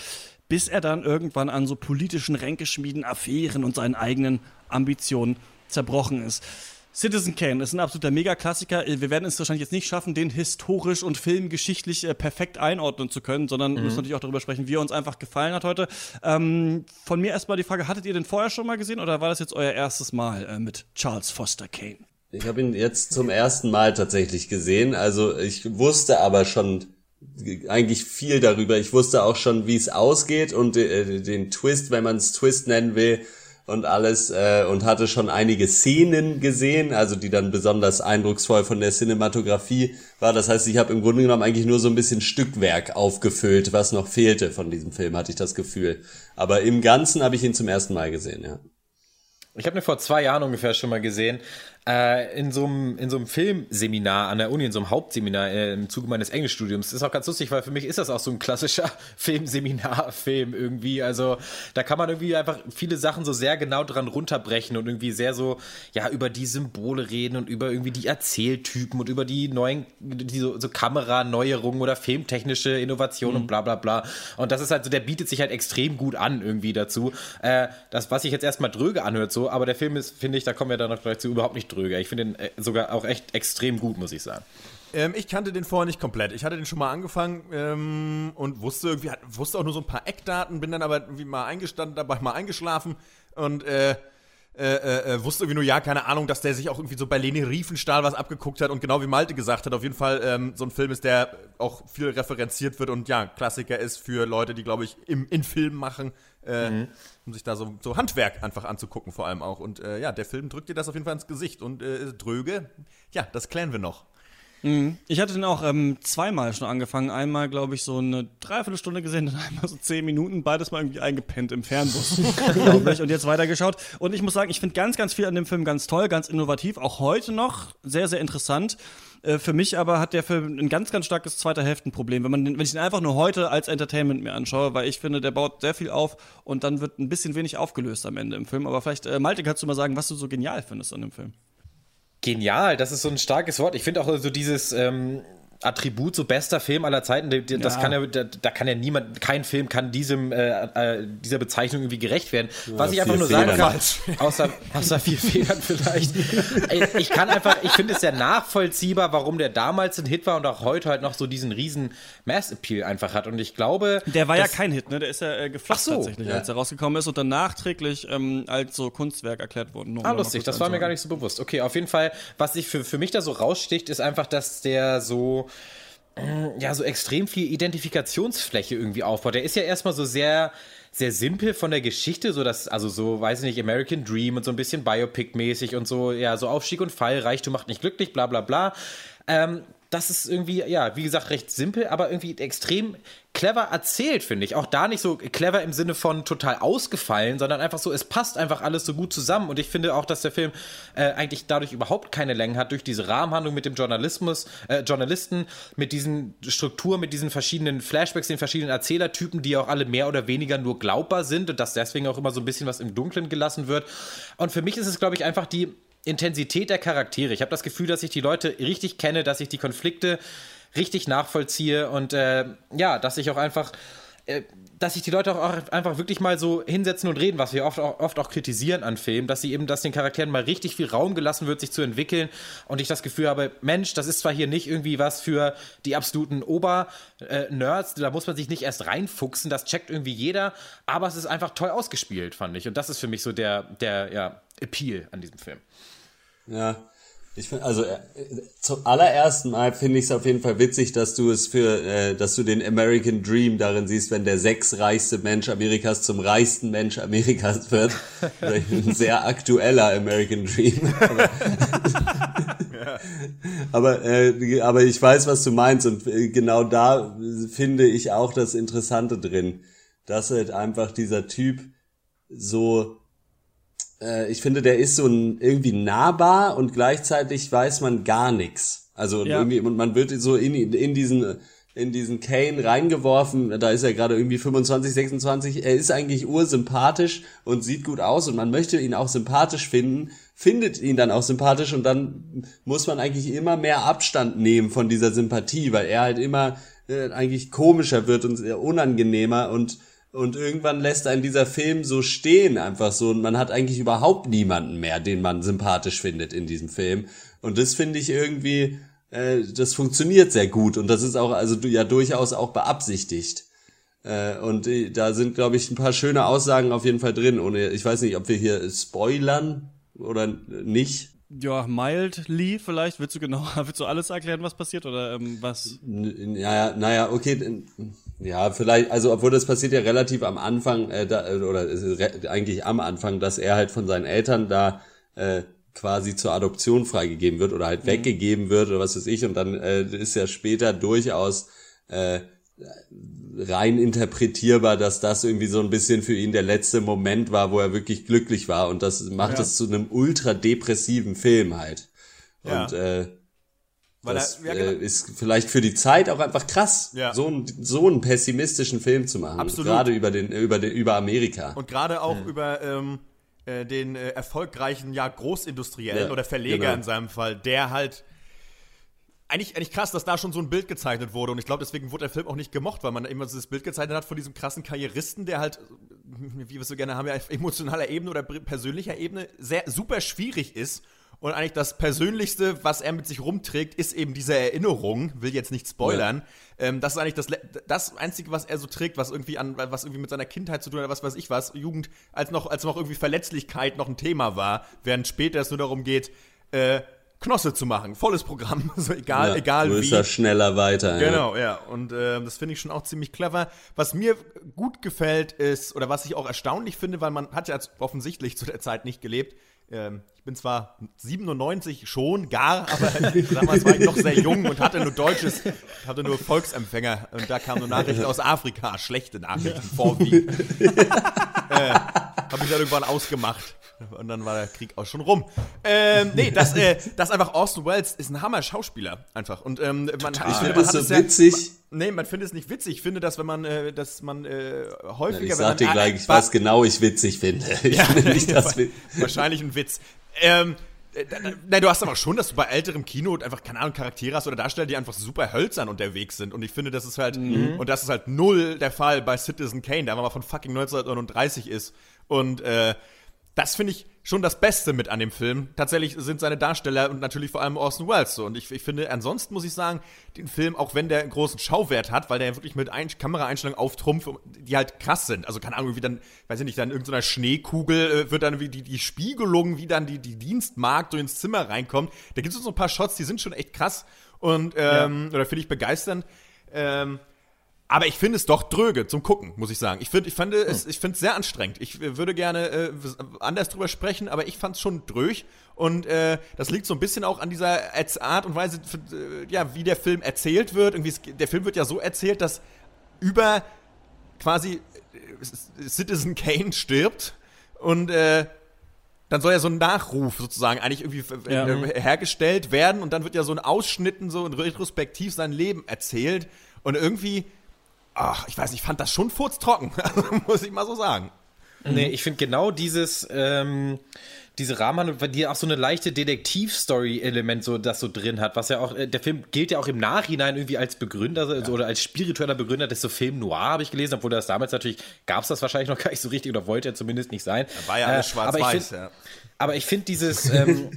bis er dann irgendwann an so politischen Ränkeschmieden, Affären und seinen eigenen Ambitionen zerbrochen ist. Citizen Kane ist ein absoluter Megaklassiker. Wir werden es wahrscheinlich jetzt nicht schaffen, den historisch und filmgeschichtlich äh, perfekt einordnen zu können, sondern mhm. müssen natürlich auch darüber sprechen, wie er uns einfach gefallen hat heute. Ähm, von mir erstmal die Frage: Hattet ihr den vorher schon mal gesehen oder war das jetzt euer erstes Mal äh, mit Charles Foster Kane? Ich habe ihn jetzt zum ersten Mal tatsächlich gesehen. Also ich wusste aber schon eigentlich viel darüber. Ich wusste auch schon, wie es ausgeht und äh, den Twist, wenn man es Twist nennen will und alles äh, und hatte schon einige Szenen gesehen, also die dann besonders eindrucksvoll von der Cinematografie war. Das heißt, ich habe im Grunde genommen eigentlich nur so ein bisschen Stückwerk aufgefüllt, was noch fehlte von diesem Film, hatte ich das Gefühl. Aber im Ganzen habe ich ihn zum ersten Mal gesehen, ja. Ich habe ihn vor zwei Jahren ungefähr schon mal gesehen äh, in so einem in so einem Filmseminar an der Uni, in so einem Hauptseminar äh, im Zuge meines Englischstudiums. Das ist auch ganz lustig, weil für mich ist das auch so ein klassischer Filmseminar-Film irgendwie. Also da kann man irgendwie einfach viele Sachen so sehr genau dran runterbrechen und irgendwie sehr so ja über die Symbole reden und über irgendwie die Erzähltypen und über die neuen die so, so Kameraneuerungen oder filmtechnische Innovationen mhm. und bla bla bla. Und das ist halt so, der bietet sich halt extrem gut an irgendwie dazu. Äh, das, was sich jetzt erstmal dröge anhört so, aber der Film ist, finde ich, da kommen wir dann noch gleich zu, überhaupt nicht dröger. Ich finde den äh, sogar auch echt extrem gut, muss ich sagen. Ähm, ich kannte den vorher nicht komplett. Ich hatte den schon mal angefangen ähm, und wusste irgendwie, wusste auch nur so ein paar Eckdaten, bin dann aber irgendwie mal eingestanden, dabei mal eingeschlafen und äh, äh, äh, äh, wusste irgendwie nur, ja, keine Ahnung, dass der sich auch irgendwie so bei Leni Riefenstahl was abgeguckt hat und genau wie Malte gesagt hat, auf jeden Fall ähm, so ein Film ist, der auch viel referenziert wird und ja, Klassiker ist für Leute, die, glaube ich, im, in Film machen, äh, mhm. um sich da so, so Handwerk einfach anzugucken, vor allem auch. Und äh, ja, der Film drückt dir das auf jeden Fall ins Gesicht und äh, Dröge, ja, das klären wir noch. Mhm. Ich hatte den auch ähm, zweimal schon angefangen. Einmal, glaube ich, so eine Dreiviertelstunde gesehen, dann einmal so zehn Minuten, beides mal irgendwie eingepennt im Fernbus, glaube ich, und jetzt weitergeschaut. Und ich muss sagen, ich finde ganz, ganz viel an dem Film ganz toll, ganz innovativ, auch heute noch sehr, sehr interessant. Äh, für mich aber hat der Film ein ganz, ganz starkes zweiter Hälftenproblem, wenn man den, wenn ich ihn einfach nur heute als Entertainment mir anschaue, weil ich finde, der baut sehr viel auf und dann wird ein bisschen wenig aufgelöst am Ende im Film. Aber vielleicht, äh, Malte, kannst du mal sagen, was du so genial findest an dem Film? Genial, das ist so ein starkes Wort. Ich finde auch so dieses, ähm, Attribut, so bester Film aller Zeiten, das ja. kann ja, da, da, kann ja niemand, kein Film kann diesem, äh, äh, dieser Bezeichnung irgendwie gerecht werden. Ja, Was ich einfach nur sagen kann, außer, außer vier Fehlern vielleicht, ich kann einfach, ich finde es sehr nachvollziehbar, warum der damals ein Hit war und auch heute halt noch so diesen riesen Mass-Appeal einfach hat. Und ich glaube. Der war ja kein Hit, ne? Der ist ja äh, geflacht so, tatsächlich, ja. als er rausgekommen ist und dann nachträglich ähm, als so Kunstwerk erklärt worden. ah, lustig, das war mir gar nicht so bewusst. Okay, auf jeden Fall, was sich für, für mich da so raussticht, ist einfach, dass der so ja, so extrem viel Identifikationsfläche irgendwie aufbaut. Der ist ja erstmal so sehr, sehr simpel von der Geschichte, so dass, also so, weiß ich nicht, American Dream und so ein bisschen Biopic-mäßig und so, ja, so Aufstieg und Fall, Reichtum macht nicht glücklich, bla bla bla. Ähm, das ist irgendwie, ja, wie gesagt, recht simpel, aber irgendwie extrem clever erzählt, finde ich. Auch da nicht so clever im Sinne von total ausgefallen, sondern einfach so, es passt einfach alles so gut zusammen. Und ich finde auch, dass der Film äh, eigentlich dadurch überhaupt keine Länge hat, durch diese Rahmenhandlung mit dem Journalismus, äh, Journalisten, mit diesen Struktur, mit diesen verschiedenen Flashbacks, den verschiedenen Erzählertypen, die auch alle mehr oder weniger nur glaubbar sind und dass deswegen auch immer so ein bisschen was im Dunkeln gelassen wird. Und für mich ist es, glaube ich, einfach die Intensität der Charaktere. Ich habe das Gefühl, dass ich die Leute richtig kenne, dass ich die Konflikte richtig nachvollziehe und äh, ja, dass ich auch einfach, äh, dass sich die Leute auch einfach wirklich mal so hinsetzen und reden, was wir oft auch, oft auch kritisieren an Filmen, dass sie eben, dass den Charakteren mal richtig viel Raum gelassen wird, sich zu entwickeln und ich das Gefühl habe, Mensch, das ist zwar hier nicht irgendwie was für die absoluten Ober-Nerds, da muss man sich nicht erst reinfuchsen, das checkt irgendwie jeder, aber es ist einfach toll ausgespielt, fand ich und das ist für mich so der, der, ja, Appeal an diesem Film. Ja, ich finde, also äh, zum allerersten Mal finde ich es auf jeden Fall witzig, dass du es für, äh, dass du den American Dream darin siehst, wenn der sechsreichste Mensch Amerikas zum reichsten Mensch Amerikas wird. Ein sehr aktueller American Dream. aber, äh, aber ich weiß, was du meinst und äh, genau da finde ich auch das Interessante drin, dass halt einfach dieser Typ so äh, ich finde, der ist so ein, irgendwie nahbar und gleichzeitig weiß man gar nichts. Also ja. irgendwie, und man wird so in, in diesen in diesen Kane reingeworfen, da ist er gerade irgendwie 25, 26, er ist eigentlich ursympathisch und sieht gut aus und man möchte ihn auch sympathisch finden, findet ihn dann auch sympathisch und dann muss man eigentlich immer mehr Abstand nehmen von dieser Sympathie, weil er halt immer äh, eigentlich komischer wird und unangenehmer und und irgendwann lässt einen dieser Film so stehen, einfach so. Und man hat eigentlich überhaupt niemanden mehr, den man sympathisch findet in diesem Film. Und das finde ich irgendwie, äh, das funktioniert sehr gut. Und das ist auch, also ja durchaus auch beabsichtigt. Äh, und äh, da sind, glaube ich, ein paar schöne Aussagen auf jeden Fall drin. Ohne, ich weiß nicht, ob wir hier spoilern oder nicht. Ja, mildly vielleicht. Willst du genau, willst du alles erklären, was passiert oder ähm, was? Naja, naja, okay. Ja, vielleicht, also obwohl das passiert ja relativ am Anfang, äh, da, oder äh, eigentlich am Anfang, dass er halt von seinen Eltern da äh, quasi zur Adoption freigegeben wird oder halt mhm. weggegeben wird oder was weiß ich. Und dann äh, ist ja später durchaus äh, rein interpretierbar, dass das irgendwie so ein bisschen für ihn der letzte Moment war, wo er wirklich glücklich war und das macht ja. es zu einem ultra depressiven Film halt. Ja. Und äh, weil das er, ja, genau. äh, ist vielleicht für die Zeit auch einfach krass, ja. so, ein, so einen pessimistischen Film zu machen. Absolut. Gerade über den, über den, über Amerika. Und gerade auch ja. über ähm, äh, den äh, erfolgreichen ja Großindustriellen oder Verleger genau. in seinem Fall, der halt eigentlich, eigentlich krass, dass da schon so ein Bild gezeichnet wurde. Und ich glaube, deswegen wurde der Film auch nicht gemocht, weil man immer so das Bild gezeichnet hat von diesem krassen Karrieristen, der halt, wie wir es so gerne haben, ja auf emotionaler Ebene oder persönlicher Ebene sehr super schwierig ist Und eigentlich das Persönlichste, was er mit sich rumträgt, ist eben diese Erinnerung. Will jetzt nicht spoilern. Ja. Ähm, das ist eigentlich das, das Einzige, was er so trägt, was irgendwie an, was irgendwie mit seiner Kindheit zu tun hat, was weiß ich was, Jugend, als noch, als noch irgendwie Verletzlichkeit noch ein Thema war, während später es nur darum geht, äh, Knosse zu machen. Volles Programm. So egal, ja, egal größer, wie. Größer, schneller, weiter. Genau, ja. ja. Und äh, das finde ich schon auch ziemlich clever. Was mir gut gefällt ist, oder was ich auch erstaunlich finde, weil man hat ja offensichtlich zu der Zeit nicht gelebt, ähm, ich bin zwar 97 schon, gar, aber damals war ich noch sehr jung und hatte nur deutsches, hatte nur Volksempfänger und da kamen nur Nachrichten aus Afrika, schlechte Nachrichten ja. vorwiegend. äh, Habe ich dann irgendwann ausgemacht. Und dann war der Krieg auch schon rum. Ähm, nee, das, äh, das einfach Austin Wells ist ein Hammer-Schauspieler einfach. Und ähm, man, ich finde das so witzig. Ja, nee, man findet es nicht witzig. Ich finde, dass wenn man, äh, dass man äh, häufiger. Ja, ich sag dir gleich, ich weiß genau, ich witzig finde. Ich ja, finde nicht das Wahrscheinlich ein Witz. Ähm, äh, Nein, du hast aber schon, dass du bei älterem Kino einfach, keine Ahnung, Charaktere hast oder Darsteller, die einfach super hölzern unterwegs sind. Und ich finde, das ist halt, mhm. und das ist halt null der Fall bei Citizen Kane, der einfach von fucking 1939 ist. Und äh, das finde ich schon das Beste mit an dem Film. Tatsächlich sind seine Darsteller und natürlich vor allem Orson Welles so. Und ich, ich finde, ansonsten muss ich sagen, den Film, auch wenn der einen großen Schauwert hat, weil der wirklich mit Ein Kameraeinstellungen auftrumpft, die halt krass sind. Also keine Ahnung, wie dann, weiß ich nicht, dann in irgendeiner Schneekugel äh, wird dann wie die, die Spiegelung, wie dann die, die Dienstmarkt durch ins Zimmer reinkommt. Da gibt es so ein paar Shots, die sind schon echt krass. Und, ähm, ja. oder finde ich begeisternd. Ähm, aber ich finde es doch dröge zum Gucken, muss ich sagen. Ich finde ich fand es, ich finde es sehr anstrengend. Ich würde gerne äh, anders drüber sprechen, aber ich fand es schon drög. Und äh, das liegt so ein bisschen auch an dieser Art und Weise, ja, wie der Film erzählt wird. Irgendwie, der Film wird ja so erzählt, dass über quasi äh, Citizen Kane stirbt und äh, dann soll ja so ein Nachruf sozusagen eigentlich irgendwie ja. Äh, hergestellt werden und dann wird ja so ein Ausschnitten, so ein Retrospektiv sein Leben erzählt und irgendwie ach, ich weiß, ich fand das schon furztrocken, muss ich mal so sagen. Nee, ich finde genau dieses, ähm, diese Rahmenhandlung, die auch so eine leichte Detektiv-Story-Element so, das so drin hat, was ja auch, äh, der Film gilt ja auch im Nachhinein irgendwie als Begründer also, ja. oder als spiritueller Begründer des so Film Noir, habe ich gelesen, obwohl das damals natürlich, gab es das wahrscheinlich noch gar nicht so richtig oder wollte er zumindest nicht sein. Da war ja alles äh, schwarz-weiß, ja. Aber ich finde dieses, ähm,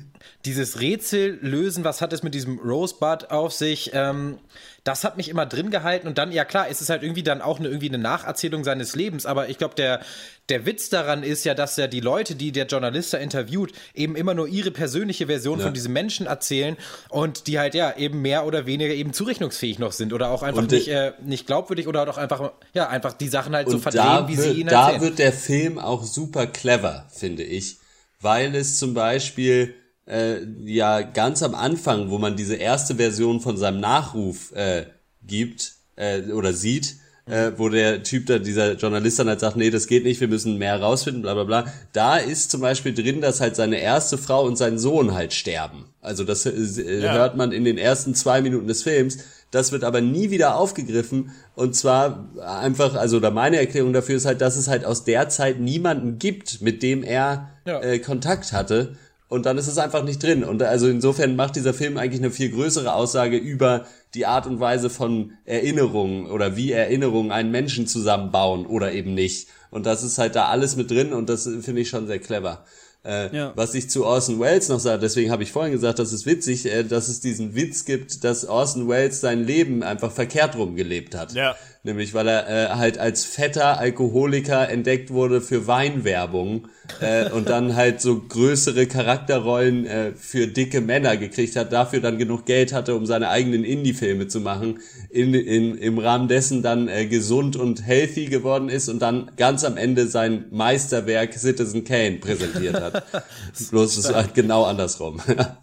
dieses Rätsel lösen, was hat es mit diesem Rosebud auf sich, ähm, das hat mich immer drin gehalten und dann, ja klar, ist es halt irgendwie dann auch eine, irgendwie eine Nacherzählung seines Lebens, aber ich glaube, der, der Witz daran ist ja, dass ja die Leute, die der Journalist da interviewt, eben immer nur ihre persönliche Version ja. von diesem Menschen erzählen und die halt ja eben mehr oder weniger eben zurechnungsfähig noch sind oder auch einfach nicht, äh, nicht glaubwürdig oder auch einfach, ja, einfach die Sachen halt so verdrehen, wie sie ihn erzählen. Da wird der Film auch super clever, finde ich, weil es zum Beispiel äh, ja ganz am Anfang, wo man diese erste Version von seinem Nachruf äh, gibt äh, oder sieht, äh, wo der Typ da, dieser Journalist dann halt sagt, nee, das geht nicht, wir müssen mehr herausfinden, bla bla bla. Da ist zum Beispiel drin, dass halt seine erste Frau und sein Sohn halt sterben. Also das äh, ja. hört man in den ersten zwei Minuten des Films. Das wird aber nie wieder aufgegriffen. Und zwar einfach, also da meine Erklärung dafür ist halt, dass es halt aus der Zeit niemanden gibt, mit dem er ja. äh, Kontakt hatte und dann ist es einfach nicht drin. Und also insofern macht dieser Film eigentlich eine viel größere Aussage über die Art und Weise von Erinnerungen oder wie Erinnerungen einen Menschen zusammenbauen oder eben nicht. Und das ist halt da alles mit drin und das finde ich schon sehr clever. Äh, ja. Was ich zu Orson Welles noch sage, deswegen habe ich vorhin gesagt, das ist witzig, äh, dass es diesen Witz gibt, dass Orson Welles sein Leben einfach verkehrt rum gelebt hat. Ja. Nämlich, weil er äh, halt als fetter Alkoholiker entdeckt wurde für Weinwerbung äh, und dann halt so größere Charakterrollen äh, für dicke Männer gekriegt hat, dafür dann genug Geld hatte, um seine eigenen Indie-Filme zu machen, in, in, im Rahmen dessen dann äh, gesund und healthy geworden ist und dann ganz am Ende sein Meisterwerk Citizen Kane präsentiert hat. Bloß es halt genau andersrum.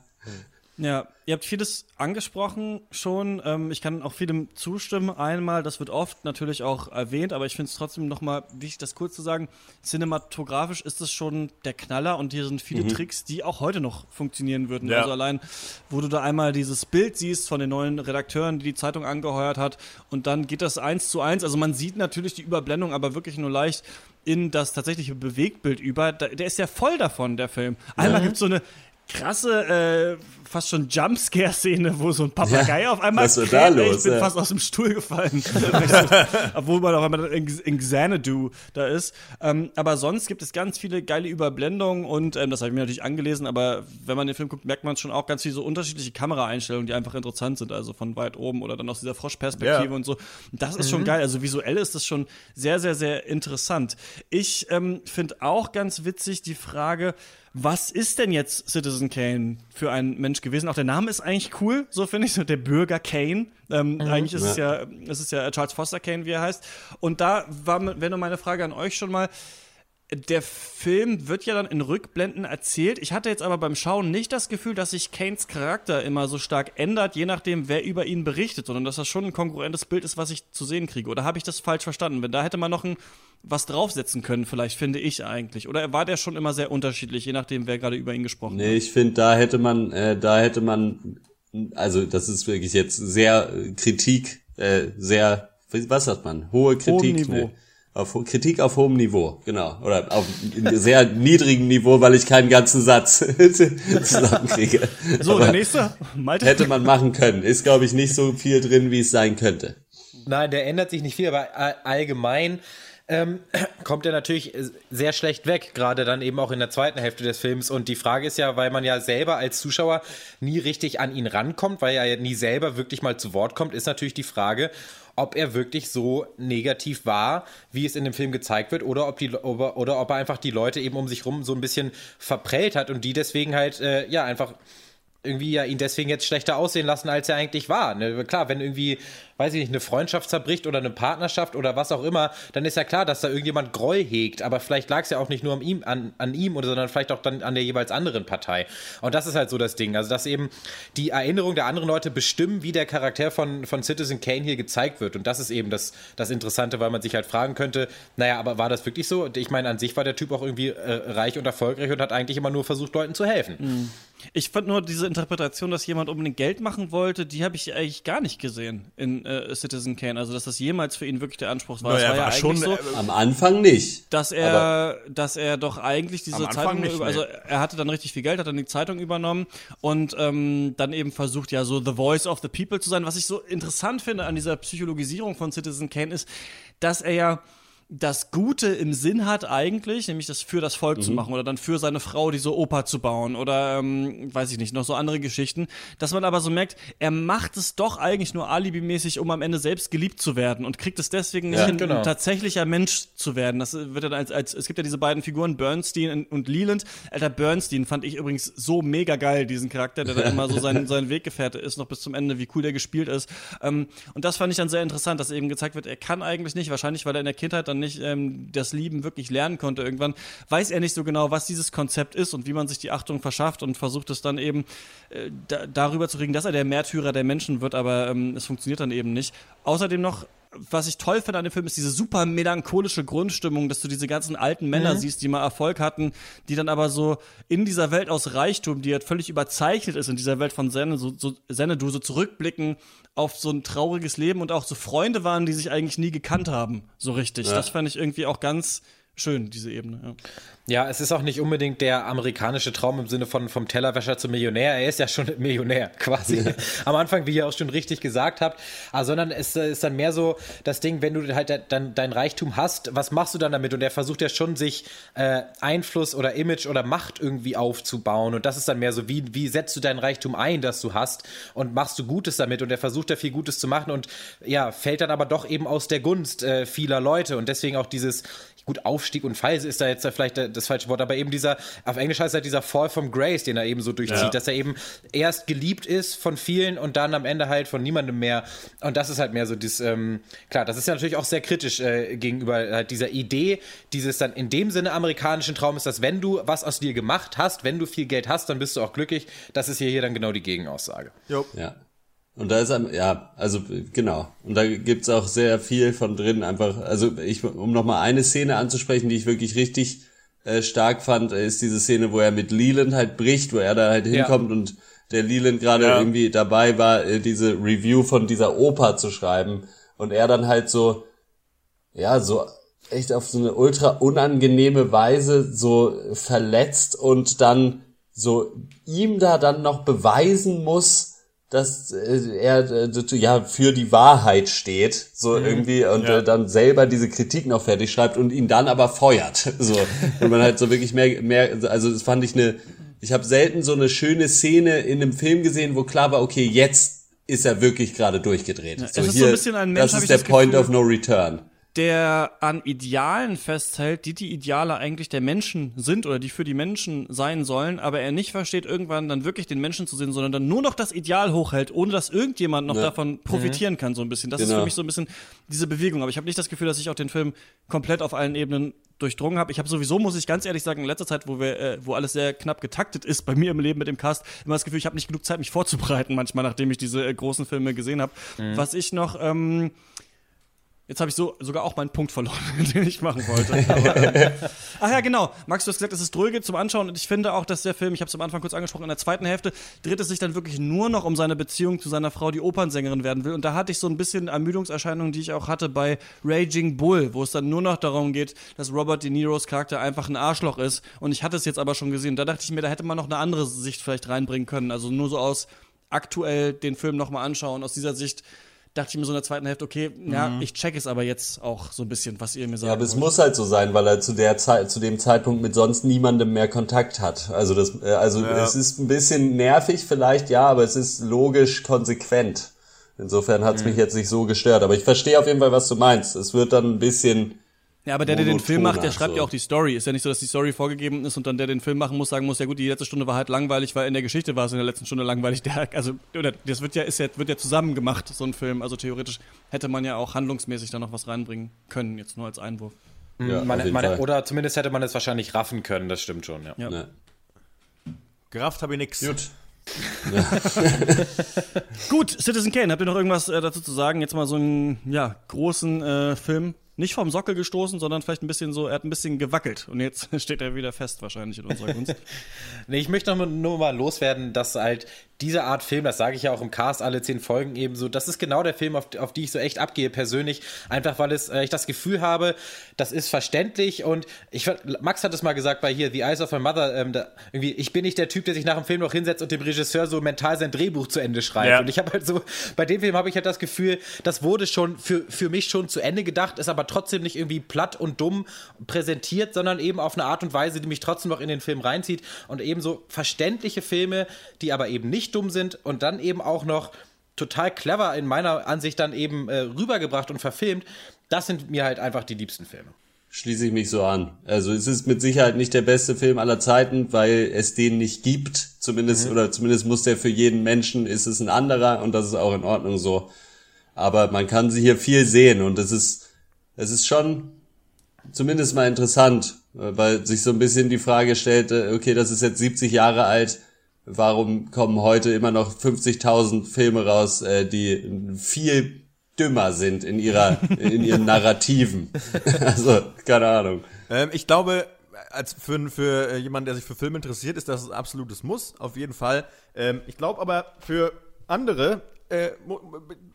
Ja, ihr habt vieles angesprochen schon. Ähm, ich kann auch vielem zustimmen. Einmal, das wird oft natürlich auch erwähnt, aber ich finde es trotzdem nochmal wichtig, das kurz zu sagen. Cinematografisch ist es schon der Knaller und hier sind viele mhm. Tricks, die auch heute noch funktionieren würden. Ja. Also allein, wo du da einmal dieses Bild siehst von den neuen Redakteuren, die die Zeitung angeheuert hat und dann geht das eins zu eins. Also man sieht natürlich die Überblendung, aber wirklich nur leicht in das tatsächliche Bewegtbild über. Der ist ja voll davon, der Film. Einmal ja. gibt es so eine krasse, äh, fast schon Jumpscare-Szene, wo so ein Papagei ja, auf einmal was kräht, da los, ich bin ja. fast aus dem Stuhl gefallen. Obwohl man auch einmal in, in Xanadu da ist. Ähm, aber sonst gibt es ganz viele geile Überblendungen und ähm, das habe ich mir natürlich angelesen, aber wenn man den Film guckt, merkt man schon auch ganz viele so unterschiedliche Kameraeinstellungen, die einfach interessant sind, also von weit oben oder dann aus dieser Froschperspektive ja. und so. Das ist mhm. schon geil. Also visuell ist das schon sehr, sehr, sehr interessant. Ich ähm, finde auch ganz witzig die Frage, was ist denn jetzt Citizen Kane für ein Mensch gewesen? Auch der Name ist eigentlich cool, so finde ich, so der Bürger Kane. Ähm, mhm. Eigentlich ist ja. es ja, es ist ja Charles Foster Kane, wie er heißt. Und da war, wäre nur meine Frage an euch schon mal. Der Film wird ja dann in Rückblenden erzählt. Ich hatte jetzt aber beim Schauen nicht das Gefühl, dass sich Kanes Charakter immer so stark ändert, je nachdem, wer über ihn berichtet, sondern dass das schon ein konkurrentes Bild ist, was ich zu sehen kriege. Oder habe ich das falsch verstanden? Wenn da hätte man noch ein was draufsetzen können, vielleicht, finde ich eigentlich. Oder war der schon immer sehr unterschiedlich, je nachdem, wer gerade über ihn gesprochen nee, hat? Nee, ich finde, da hätte man, äh, da hätte man, also das ist wirklich jetzt sehr Kritik, äh, sehr, was sagt man, hohe Kritik. Hohem Niveau. Auf, Kritik auf hohem Niveau, genau. Oder auf sehr niedrigem Niveau, weil ich keinen ganzen Satz zusammenkriege. So, Aber der nächste. Malte. Hätte man machen können. Ist, glaube ich, nicht so viel drin, wie es sein könnte. Nein, der ändert sich nicht viel, aber allgemein ähm, kommt er natürlich sehr schlecht weg, gerade dann eben auch in der zweiten Hälfte des Films. Und die Frage ist ja, weil man ja selber als Zuschauer nie richtig an ihn rankommt, weil er ja nie selber wirklich mal zu Wort kommt, ist natürlich die Frage, ob er wirklich so negativ war, wie es in dem Film gezeigt wird, oder ob, die, oder ob er einfach die Leute eben um sich rum so ein bisschen verprellt hat und die deswegen halt, äh, ja, einfach irgendwie ja ihn deswegen jetzt schlechter aussehen lassen, als er eigentlich war. Ne? Klar, wenn irgendwie weiß ich nicht, eine Freundschaft zerbricht oder eine Partnerschaft oder was auch immer, dann ist ja klar, dass da irgendjemand Groll hegt. Aber vielleicht lag es ja auch nicht nur an ihm, an, an ihm, oder, sondern vielleicht auch dann an der jeweils anderen Partei. Und das ist halt so das Ding. Also, dass eben die Erinnerung der anderen Leute bestimmen, wie der Charakter von, von Citizen Kane hier gezeigt wird. Und das ist eben das, das Interessante, weil man sich halt fragen könnte, naja, aber war das wirklich so? Ich meine, an sich war der Typ auch irgendwie äh, reich und erfolgreich und hat eigentlich immer nur versucht, Leuten zu helfen. Mhm. Ich fand nur diese Interpretation, dass jemand unbedingt Geld machen wollte, die habe ich eigentlich gar nicht gesehen in äh, Citizen Kane. Also, dass das jemals für ihn wirklich der Anspruch war. Naja, war, war ja schon so, äh, am Anfang nicht. Dass er, dass er doch eigentlich diese Zeitung, nicht, also er hatte dann richtig viel Geld, hat dann die Zeitung übernommen und ähm, dann eben versucht, ja, so The Voice of the People zu sein. Was ich so interessant finde an dieser Psychologisierung von Citizen Kane ist, dass er ja das Gute im Sinn hat eigentlich, nämlich das für das Volk mhm. zu machen oder dann für seine Frau diese Oper zu bauen oder ähm, weiß ich nicht, noch so andere Geschichten, dass man aber so merkt, er macht es doch eigentlich nur alibimäßig, um am Ende selbst geliebt zu werden und kriegt es deswegen nicht ja, hin, genau. ein tatsächlicher Mensch zu werden. Das wird dann als, als es gibt ja diese beiden Figuren Bernstein und Leland. Alter Bernstein fand ich übrigens so mega geil, diesen Charakter, der dann immer so sein, sein Weggefährte ist, noch bis zum Ende, wie cool der gespielt ist. Ähm, und das fand ich dann sehr interessant, dass eben gezeigt wird, er kann eigentlich nicht, wahrscheinlich, weil er in der Kindheit dann nicht ähm, das Lieben wirklich lernen konnte irgendwann, weiß er nicht so genau, was dieses Konzept ist und wie man sich die Achtung verschafft und versucht es dann eben äh, da, darüber zu kriegen, dass er der Märtyrer der Menschen wird, aber ähm, es funktioniert dann eben nicht. Außerdem noch was ich toll finde an dem Film, ist diese super melancholische Grundstimmung, dass du diese ganzen alten Männer mhm. siehst, die mal Erfolg hatten, die dann aber so in dieser Welt aus Reichtum, die halt völlig überzeichnet ist in dieser Welt von Senne, so, so, Senne, so zurückblicken auf so ein trauriges Leben und auch so Freunde waren, die sich eigentlich nie gekannt haben, so richtig. Ja. Das fand ich irgendwie auch ganz schön, diese Ebene. Ja. Ja, es ist auch nicht unbedingt der amerikanische Traum im Sinne von vom Tellerwäscher zum Millionär. Er ist ja schon Millionär quasi. Ja. Am Anfang, wie ihr auch schon richtig gesagt habt. Aber, sondern es ist dann mehr so das Ding, wenn du halt dann dein Reichtum hast, was machst du dann damit? Und er versucht ja schon, sich äh, Einfluss oder Image oder Macht irgendwie aufzubauen. Und das ist dann mehr so, wie, wie setzt du dein Reichtum ein, das du hast? Und machst du Gutes damit? Und er versucht ja viel Gutes zu machen und ja, fällt dann aber doch eben aus der Gunst äh, vieler Leute. Und deswegen auch dieses, gut, Aufstieg und Fall ist da jetzt vielleicht das falsche Wort, aber eben dieser, auf Englisch heißt er dieser Fall from Grace, den er eben so durchzieht, ja. dass er eben erst geliebt ist von vielen und dann am Ende halt von niemandem mehr. Und das ist halt mehr so das, ähm, klar, das ist ja natürlich auch sehr kritisch äh, gegenüber halt dieser Idee, dieses dann in dem Sinne amerikanischen Traum ist, dass wenn du was aus dir gemacht hast, wenn du viel Geld hast, dann bist du auch glücklich. Das ist hier, hier dann genau die Gegenaussage. Jo. Ja. Und da ist ja, also genau. Und da gibt's auch sehr viel von drin. Einfach, also ich, um nochmal eine Szene anzusprechen, die ich wirklich richtig äh, stark fand, ist diese Szene, wo er mit Leland halt bricht, wo er da halt hinkommt ja. und der Leland gerade ja. irgendwie dabei war, äh, diese Review von dieser Oper zu schreiben. Und er dann halt so, ja, so echt auf so eine ultra unangenehme Weise so verletzt und dann so ihm da dann noch beweisen muss, dass äh, er äh, ja für die Wahrheit steht, so mhm. irgendwie und ja. äh, dann selber diese Kritik noch fertig schreibt und ihn dann aber feuert, so und man halt so wirklich mehr mehr also das fand ich eine ich habe selten so eine schöne Szene in einem Film gesehen, wo klar war, okay, jetzt ist er wirklich gerade durchgedreht. Ja, so hier, so ein bisschen ein Mensch, das ist der Point Gefühl, of No Return der an Idealen festhält, die die Ideale eigentlich der Menschen sind oder die für die Menschen sein sollen, aber er nicht versteht, irgendwann dann wirklich den Menschen zu sehen, sondern dann nur noch das Ideal hochhält, ohne dass irgendjemand noch ja. davon profitieren mhm. kann, so ein bisschen. Das genau. ist für mich so ein bisschen diese Bewegung. Aber ich habe nicht das Gefühl, dass ich auch den Film komplett auf allen Ebenen durchdrungen habe. Ich habe sowieso, muss ich ganz ehrlich sagen, in letzter Zeit, wo wir, äh, wo alles sehr knapp getaktet ist bei mir im Leben mit dem Cast, immer das Gefühl, ich habe nicht genug Zeit, mich vorzubereiten, manchmal, nachdem ich diese äh, großen Filme gesehen habe. Mhm. Was ich noch ähm, Jetzt habe ich so sogar auch meinen Punkt verloren, den ich machen wollte. Aber, ähm, ach ja, genau. Max, du hast gesagt, es ist dröge zum Anschauen und ich finde auch, dass der Film, ich habe es am Anfang kurz angesprochen, in der zweiten Hälfte dreht es sich dann wirklich nur noch um seine Beziehung zu seiner Frau, die Opernsängerin werden will. Und da hatte ich so ein bisschen Ermüdungserscheinungen, die ich auch hatte bei Raging Bull, wo es dann nur noch darum geht, dass Robert De Niros Charakter einfach ein Arschloch ist. Und ich hatte es jetzt aber schon gesehen. Da dachte ich mir, da hätte man noch eine andere Sicht vielleicht reinbringen können. Also nur so aus aktuell den Film nochmal anschauen, aus dieser Sicht dachte ich mir so in der zweiten Hälfte, okay, ja, mhm. ich check es aber jetzt auch so ein bisschen, was ihr mir sagt. Ja, aber es muss halt so sein, weil er zu der Zeit, zu dem Zeitpunkt mit sonst niemandem mehr Kontakt hat. Also das, äh, also ja. es ist ein bisschen nervig vielleicht, ja, aber es ist logisch konsequent. Insofern hat es mhm. mich jetzt nicht so gestört. Aber ich verstehe auf jeden Fall, was du meinst. Es wird dann ein bisschen ja, aber der, der den Film macht, der schreibt so. ja auch die Story. Ist ja nicht so, dass die Story vorgegeben ist und dann der den Film machen muss, sagen muss, ja gut, die letzte Stunde war halt langweilig, weil in der Geschichte war es in der letzten Stunde langweilig. Der, also, oder das wird ja, ist ja, wird ja zusammen gemacht, so ein Film. Also theoretisch hätte man ja auch handlungsmäßig da noch was reinbringen können, jetzt nur als Einwurf. Ja, man, man, oder zumindest hätte man es wahrscheinlich raffen können, das stimmt schon, ja. ja. ja. Gerafft habe ich nix. Gut. Gut, Citizen Kane, habt ihr noch irgendwas äh, dazu zu sagen? Jetzt mal so einen ja, großen äh, Film, nicht vom Sockel gestoßen, sondern vielleicht ein bisschen so, er hat ein bisschen gewackelt und jetzt steht er wieder fest wahrscheinlich in unserer Kunst. nee, ich möchte noch nur mal loswerden, dass halt diese Art Film, das sage ich ja auch im Cast alle zehn Folgen eben so, das ist genau der Film, auf, auf die ich so echt abgehe persönlich, einfach weil es, äh, ich das Gefühl habe, das ist verständlich und ich, Max hat es mal gesagt bei hier The Eyes of My Mother, ähm, da, irgendwie, ich bin nicht der Typ, der sich nach dem Film noch hinsetzt und dem Regisseur so mental sein Drehbuch zu Ende schreibt ja. und ich habe halt so, bei dem Film habe ich halt das Gefühl, das wurde schon für, für mich schon zu Ende gedacht, ist aber trotzdem nicht irgendwie platt und dumm präsentiert, sondern eben auf eine Art und Weise, die mich trotzdem noch in den Film reinzieht und eben so verständliche Filme, die aber eben nicht dumm sind und dann eben auch noch total clever in meiner Ansicht dann eben äh, rübergebracht und verfilmt, das sind mir halt einfach die liebsten Filme. Schließe ich mich so an. Also es ist mit Sicherheit nicht der beste Film aller Zeiten, weil es den nicht gibt. Zumindest, mhm. oder zumindest muss der für jeden Menschen, ist es ein anderer und das ist auch in Ordnung so. Aber man kann sie hier viel sehen und es ist, es ist schon zumindest mal interessant, weil sich so ein bisschen die Frage stellt, äh, okay, das ist jetzt 70 Jahre alt, warum kommen heute immer noch 50.000 Filme raus, äh, die viel dümmer sind in ihrer in ihren Narrativen. also keine Ahnung. Ähm, ich glaube, als für, für äh, jemanden, der sich für Filme interessiert, ist das ein absolutes Muss, auf jeden Fall. Ähm, ich glaube aber für andere, äh,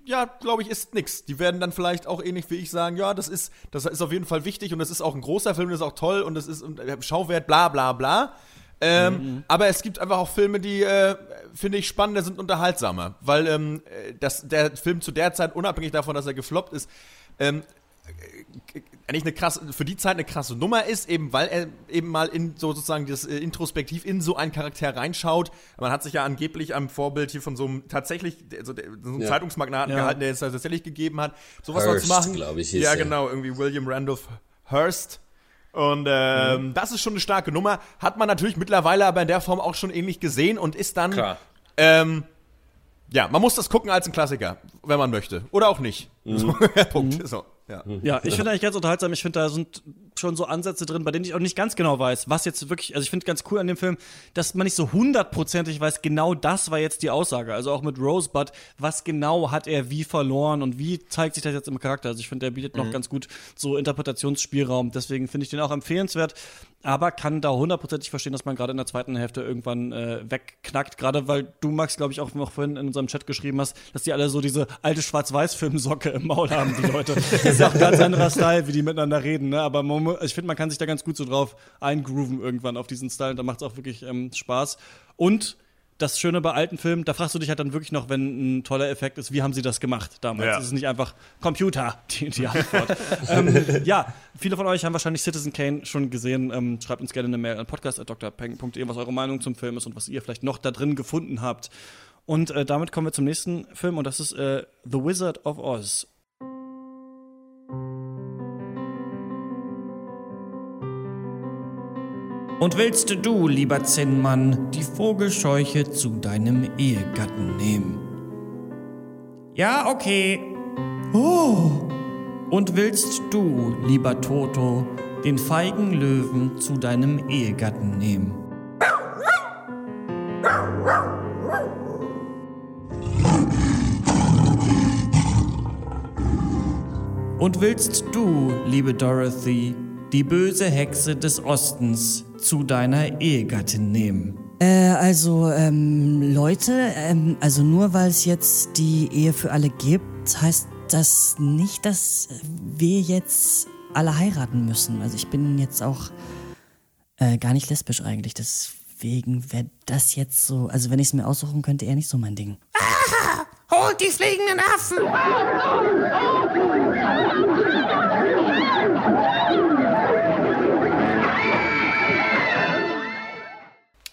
ja, glaube ich, ist nix. Die werden dann vielleicht auch ähnlich wie ich sagen, ja, das ist, das ist auf jeden Fall wichtig und das ist auch ein großer Film, das ist auch toll und das ist und, äh, Schauwert, bla bla bla. Ähm, mhm. Aber es gibt einfach auch Filme, die, äh, finde ich, spannender sind, unterhaltsamer. Weil ähm, das, der Film zu der Zeit, unabhängig davon, dass er gefloppt ist, ähm, äh, eigentlich eine krasse, für die Zeit eine krasse Nummer ist, eben weil er eben mal in so sozusagen das äh, introspektiv in so einen Charakter reinschaut. Man hat sich ja angeblich am Vorbild hier von so einem tatsächlich so, so einem ja. Zeitungsmagnaten ja. gehalten, der es tatsächlich gegeben hat, sowas mal zu machen. Ich, ja, genau, irgendwie William Randolph Hearst und ähm, mhm. das ist schon eine starke Nummer. Hat man natürlich mittlerweile aber in der Form auch schon ähnlich gesehen und ist dann. Klar. Ähm, ja, man muss das gucken als ein Klassiker, wenn man möchte. Oder auch nicht. Mhm. So, Punkt. Mhm. So. Ja. ja, ich finde eigentlich ganz unterhaltsam. Ich finde, da sind schon so Ansätze drin, bei denen ich auch nicht ganz genau weiß, was jetzt wirklich, also ich finde ganz cool an dem Film, dass man nicht so hundertprozentig weiß, genau das war jetzt die Aussage. Also auch mit Rosebud, was genau hat er wie verloren und wie zeigt sich das jetzt im Charakter. Also ich finde, der bietet noch mhm. ganz gut so Interpretationsspielraum. Deswegen finde ich den auch empfehlenswert. Aber kann da hundertprozentig verstehen, dass man gerade in der zweiten Hälfte irgendwann äh, wegknackt. Gerade weil du, Max, glaube ich, auch noch vorhin in unserem Chat geschrieben hast, dass die alle so diese alte Schwarz-Weiß-Filmsocke im Maul haben, die Leute. Das ist auch ein ganz anderer Style, wie die miteinander reden. Ne? Aber man, ich finde, man kann sich da ganz gut so drauf eingrooven irgendwann auf diesen Style. Und da macht es auch wirklich ähm, Spaß. Und das Schöne bei alten Filmen, da fragst du dich halt dann wirklich noch, wenn ein toller Effekt ist, wie haben sie das gemacht damals? Ja. Es ist nicht einfach Computer, die, die Antwort. ähm, ja, viele von euch haben wahrscheinlich Citizen Kane schon gesehen. Ähm, schreibt uns gerne eine Mail an podcast.drpeng.de, was eure Meinung zum Film ist und was ihr vielleicht noch da drin gefunden habt. Und äh, damit kommen wir zum nächsten Film und das ist äh, The Wizard of Oz. Und willst du, lieber Zinnmann, die Vogelscheuche zu deinem Ehegatten nehmen? Ja, okay. Oh. Und willst du, lieber Toto, den feigen Löwen zu deinem Ehegatten nehmen? Und willst du, liebe Dorothy, die böse Hexe des Ostens zu deiner Ehegattin nehmen? Äh, also, ähm, Leute, ähm, also nur weil es jetzt die Ehe für alle gibt, heißt das nicht, dass wir jetzt alle heiraten müssen. Also ich bin jetzt auch äh, gar nicht lesbisch eigentlich. Deswegen wäre das jetzt so, also wenn ich es mir aussuchen könnte, eher nicht so mein Ding. Holt die fliegenden Affen!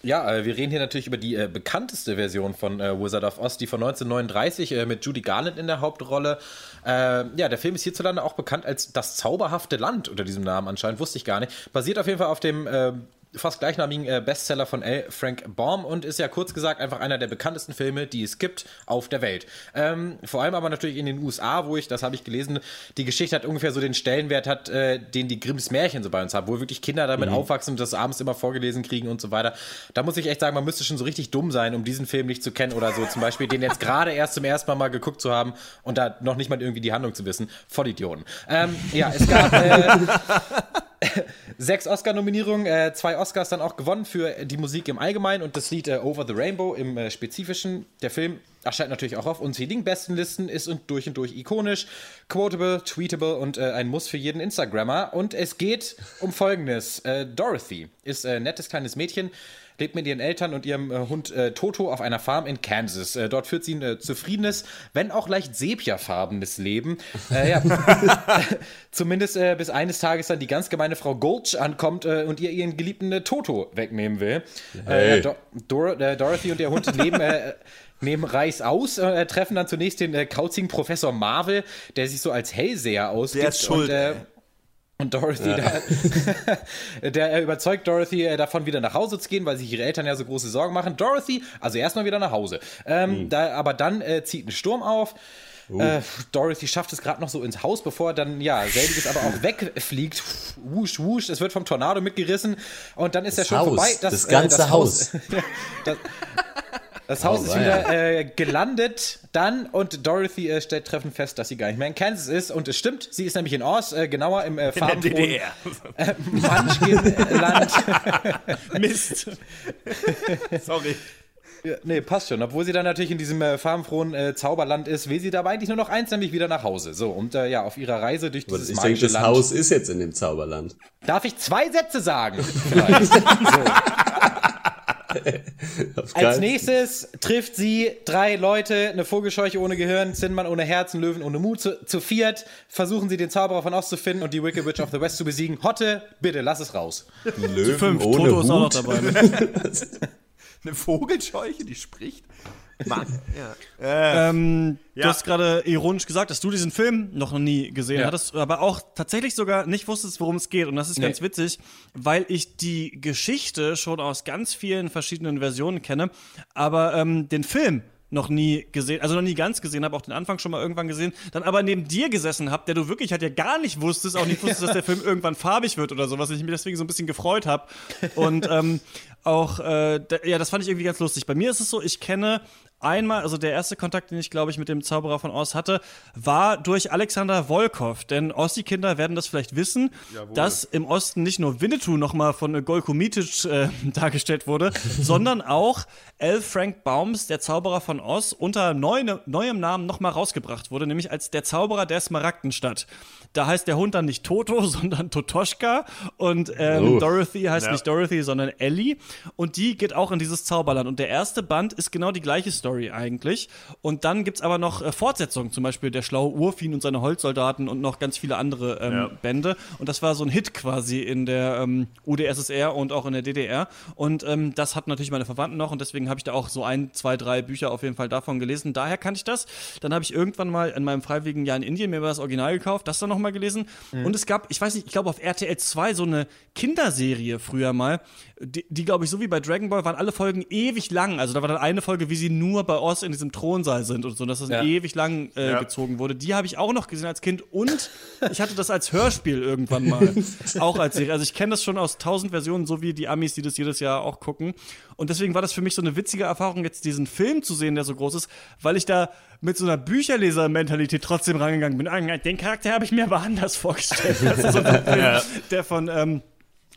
Ja, äh, wir reden hier natürlich über die äh, bekannteste Version von äh, Wizard of Oz, die von 1939 äh, mit Judy Garland in der Hauptrolle. Äh, ja, der Film ist hierzulande auch bekannt als Das zauberhafte Land unter diesem Namen anscheinend, wusste ich gar nicht. Basiert auf jeden Fall auf dem äh, fast gleichnamigen äh, Bestseller von L. Frank Baum und ist ja kurz gesagt einfach einer der bekanntesten Filme, die es gibt auf der Welt. Ähm, vor allem aber natürlich in den USA, wo ich, das habe ich gelesen, die Geschichte hat ungefähr so den Stellenwert hat, äh, den die Grimms Märchen so bei uns haben, wo wirklich Kinder damit aufwachsen und das abends immer vorgelesen kriegen und so weiter. Da muss ich echt sagen, man müsste schon so richtig dumm sein, um diesen Film nicht zu kennen oder so zum Beispiel den jetzt gerade erst zum ersten Mal mal geguckt zu haben und da noch nicht mal irgendwie die Handlung zu wissen. Vollidioten. Ähm, ja, es gab äh, sechs Oscar-Nominierungen, äh, zwei Oscars dann auch gewonnen für die Musik im Allgemeinen und das Lied äh, Over the Rainbow im äh, Spezifischen. Der Film erscheint natürlich auch auf unzähligen Bestenlisten, ist und durch und durch ikonisch, quotable, tweetable und äh, ein Muss für jeden Instagrammer. Und es geht um Folgendes. Äh, Dorothy ist ein nettes kleines Mädchen, lebt mit ihren Eltern und ihrem äh, Hund äh, Toto auf einer Farm in Kansas. Äh, dort führt sie ein äh, zufriedenes, wenn auch leicht sepiafarbenes Leben. Äh, ja. Zumindest äh, bis eines Tages dann die ganz gemeine Frau Gulch ankommt und ihr ihren geliebten Toto wegnehmen will. Äh, Do Dor Dorothy und ihr Hund leben nehmen Reis aus, äh, treffen dann zunächst den äh, kauzigen Professor Marvel, der sich so als Hellseher ausgibt. Der ist schuld, Und, äh. Und Dorothy, der, der äh, überzeugt Dorothy äh, davon, wieder nach Hause zu gehen, weil sich ihre Eltern ja so große Sorgen machen. Dorothy, also erstmal wieder nach Hause. Ähm, da, aber dann äh, zieht ein Sturm auf. Äh, Dorothy schafft es gerade noch so ins Haus, bevor dann, ja, selbiges aber auch wegfliegt. Wusch, wusch, es wird vom Tornado mitgerissen und dann ist er schon Haus, vorbei. das ganze Haus. das, das Haus ist weia. wieder äh, gelandet dann und Dorothy äh, stellt treffend fest, dass sie gar nicht mehr in Kansas ist und es stimmt, sie ist nämlich in Oz, äh, genauer im äh, farbenfrohen äh, Munchkin-Land. Mist. Sorry. Ja, nee, passt schon. Obwohl sie dann natürlich in diesem äh, farbenfrohen äh, Zauberland ist, will sie dabei eigentlich nur noch eins, nämlich wieder nach Hause. So, und äh, ja, auf ihrer Reise durch dieses ich denke, magische das Land. Haus ist jetzt in dem Zauberland. Darf ich zwei Sätze sagen? Vielleicht. so. Als nächstes trifft sie drei Leute, eine Vogelscheuche ohne Gehirn, Zinnmann ohne Herz, einen Löwen ohne Mut. Zu, zu viert versuchen sie den Zauberer von Oz zu finden und die Wicked Witch of the West zu besiegen. Hotte, bitte, lass es raus. Löwen Fünf. ohne Toto ist auch noch dabei. Ne? Eine Vogelscheuche, die spricht? Mann, ja. Ähm, Ja. Du hast gerade ironisch gesagt, dass du diesen Film noch nie gesehen Ja. hattest, aber auch tatsächlich sogar nicht wusstest, worum es geht. Und das ist Nee. ganz witzig, weil ich die Geschichte schon aus ganz vielen verschiedenen Versionen kenne, aber ähm, den Film noch nie gesehen, also noch nie ganz gesehen habe, auch den Anfang schon mal irgendwann gesehen, dann aber neben dir gesessen habe, der du wirklich halt ja gar nicht wusstest, auch nicht wusstest, dass der Film irgendwann farbig wird oder sowas, ich mich deswegen so ein bisschen gefreut habe. Und ähm, auch, äh, ja, das fand ich irgendwie ganz lustig. Bei mir ist es so, ich kenne einmal, also der erste Kontakt, den ich glaube ich mit dem Zauberer von Oz hatte, war durch Alexander Volkov. Denn Ossi-Kinder werden das vielleicht wissen, Jawohl. dass im Osten nicht nur Winnetou nochmal von Golko Mitic äh, dargestellt wurde, sondern auch L. Frank Baums, der Zauberer von Oz, unter neu, neuem Namen nochmal rausgebracht wurde, nämlich als der Zauberer der Smaragdenstadt. Da heißt der Hund dann nicht Toto, sondern Totoschka und ähm, Oh. Dorothy heißt Ja. nicht Dorothy, sondern Ellie. Und die geht auch in dieses Zauberland. Und der erste Band ist genau die gleiche Story eigentlich. Und dann gibt's aber noch äh, Fortsetzungen, zum Beispiel Der schlaue Urfin und seine Holzsoldaten und noch ganz viele andere ähm, Ja. Bände. Und das war so ein Hit quasi in der ähm, UdSSR und auch in der DDR. Und ähm, das hat natürlich meine Verwandten noch und deswegen habe ich da auch so ein, zwei, drei Bücher auf jeden Fall davon gelesen. Daher kannte ich das. Dann habe ich irgendwann mal in meinem freiwilligen Jahr in Indien mir das Original gekauft, das dann nochmal gelesen. Und es gab, ich weiß nicht, ich glaube auf RTL 2 so eine Kinderserie früher mal, die, die glaube ich, so wie bei Dragon Ball, waren alle Folgen ewig lang. Also da war dann eine Folge, wie sie nur bei Oz in diesem Thronsaal sind und so, dass das Ja. ewig lang äh, Ja. gezogen wurde. Die habe ich auch noch gesehen als Kind und ich hatte das als Hörspiel irgendwann mal. auch als Serie. Also ich kenne das schon aus tausend Versionen, so wie die Amis, die das jedes Jahr auch gucken. Und deswegen war das für mich so eine witzige Erfahrung, jetzt diesen Film zu sehen, der so groß ist, weil ich da mit so einer Bücherleser-Mentalität trotzdem rangegangen bin. Den Charakter habe ich mir aber anders vorgestellt. Das ist so ein Film, der von ähm,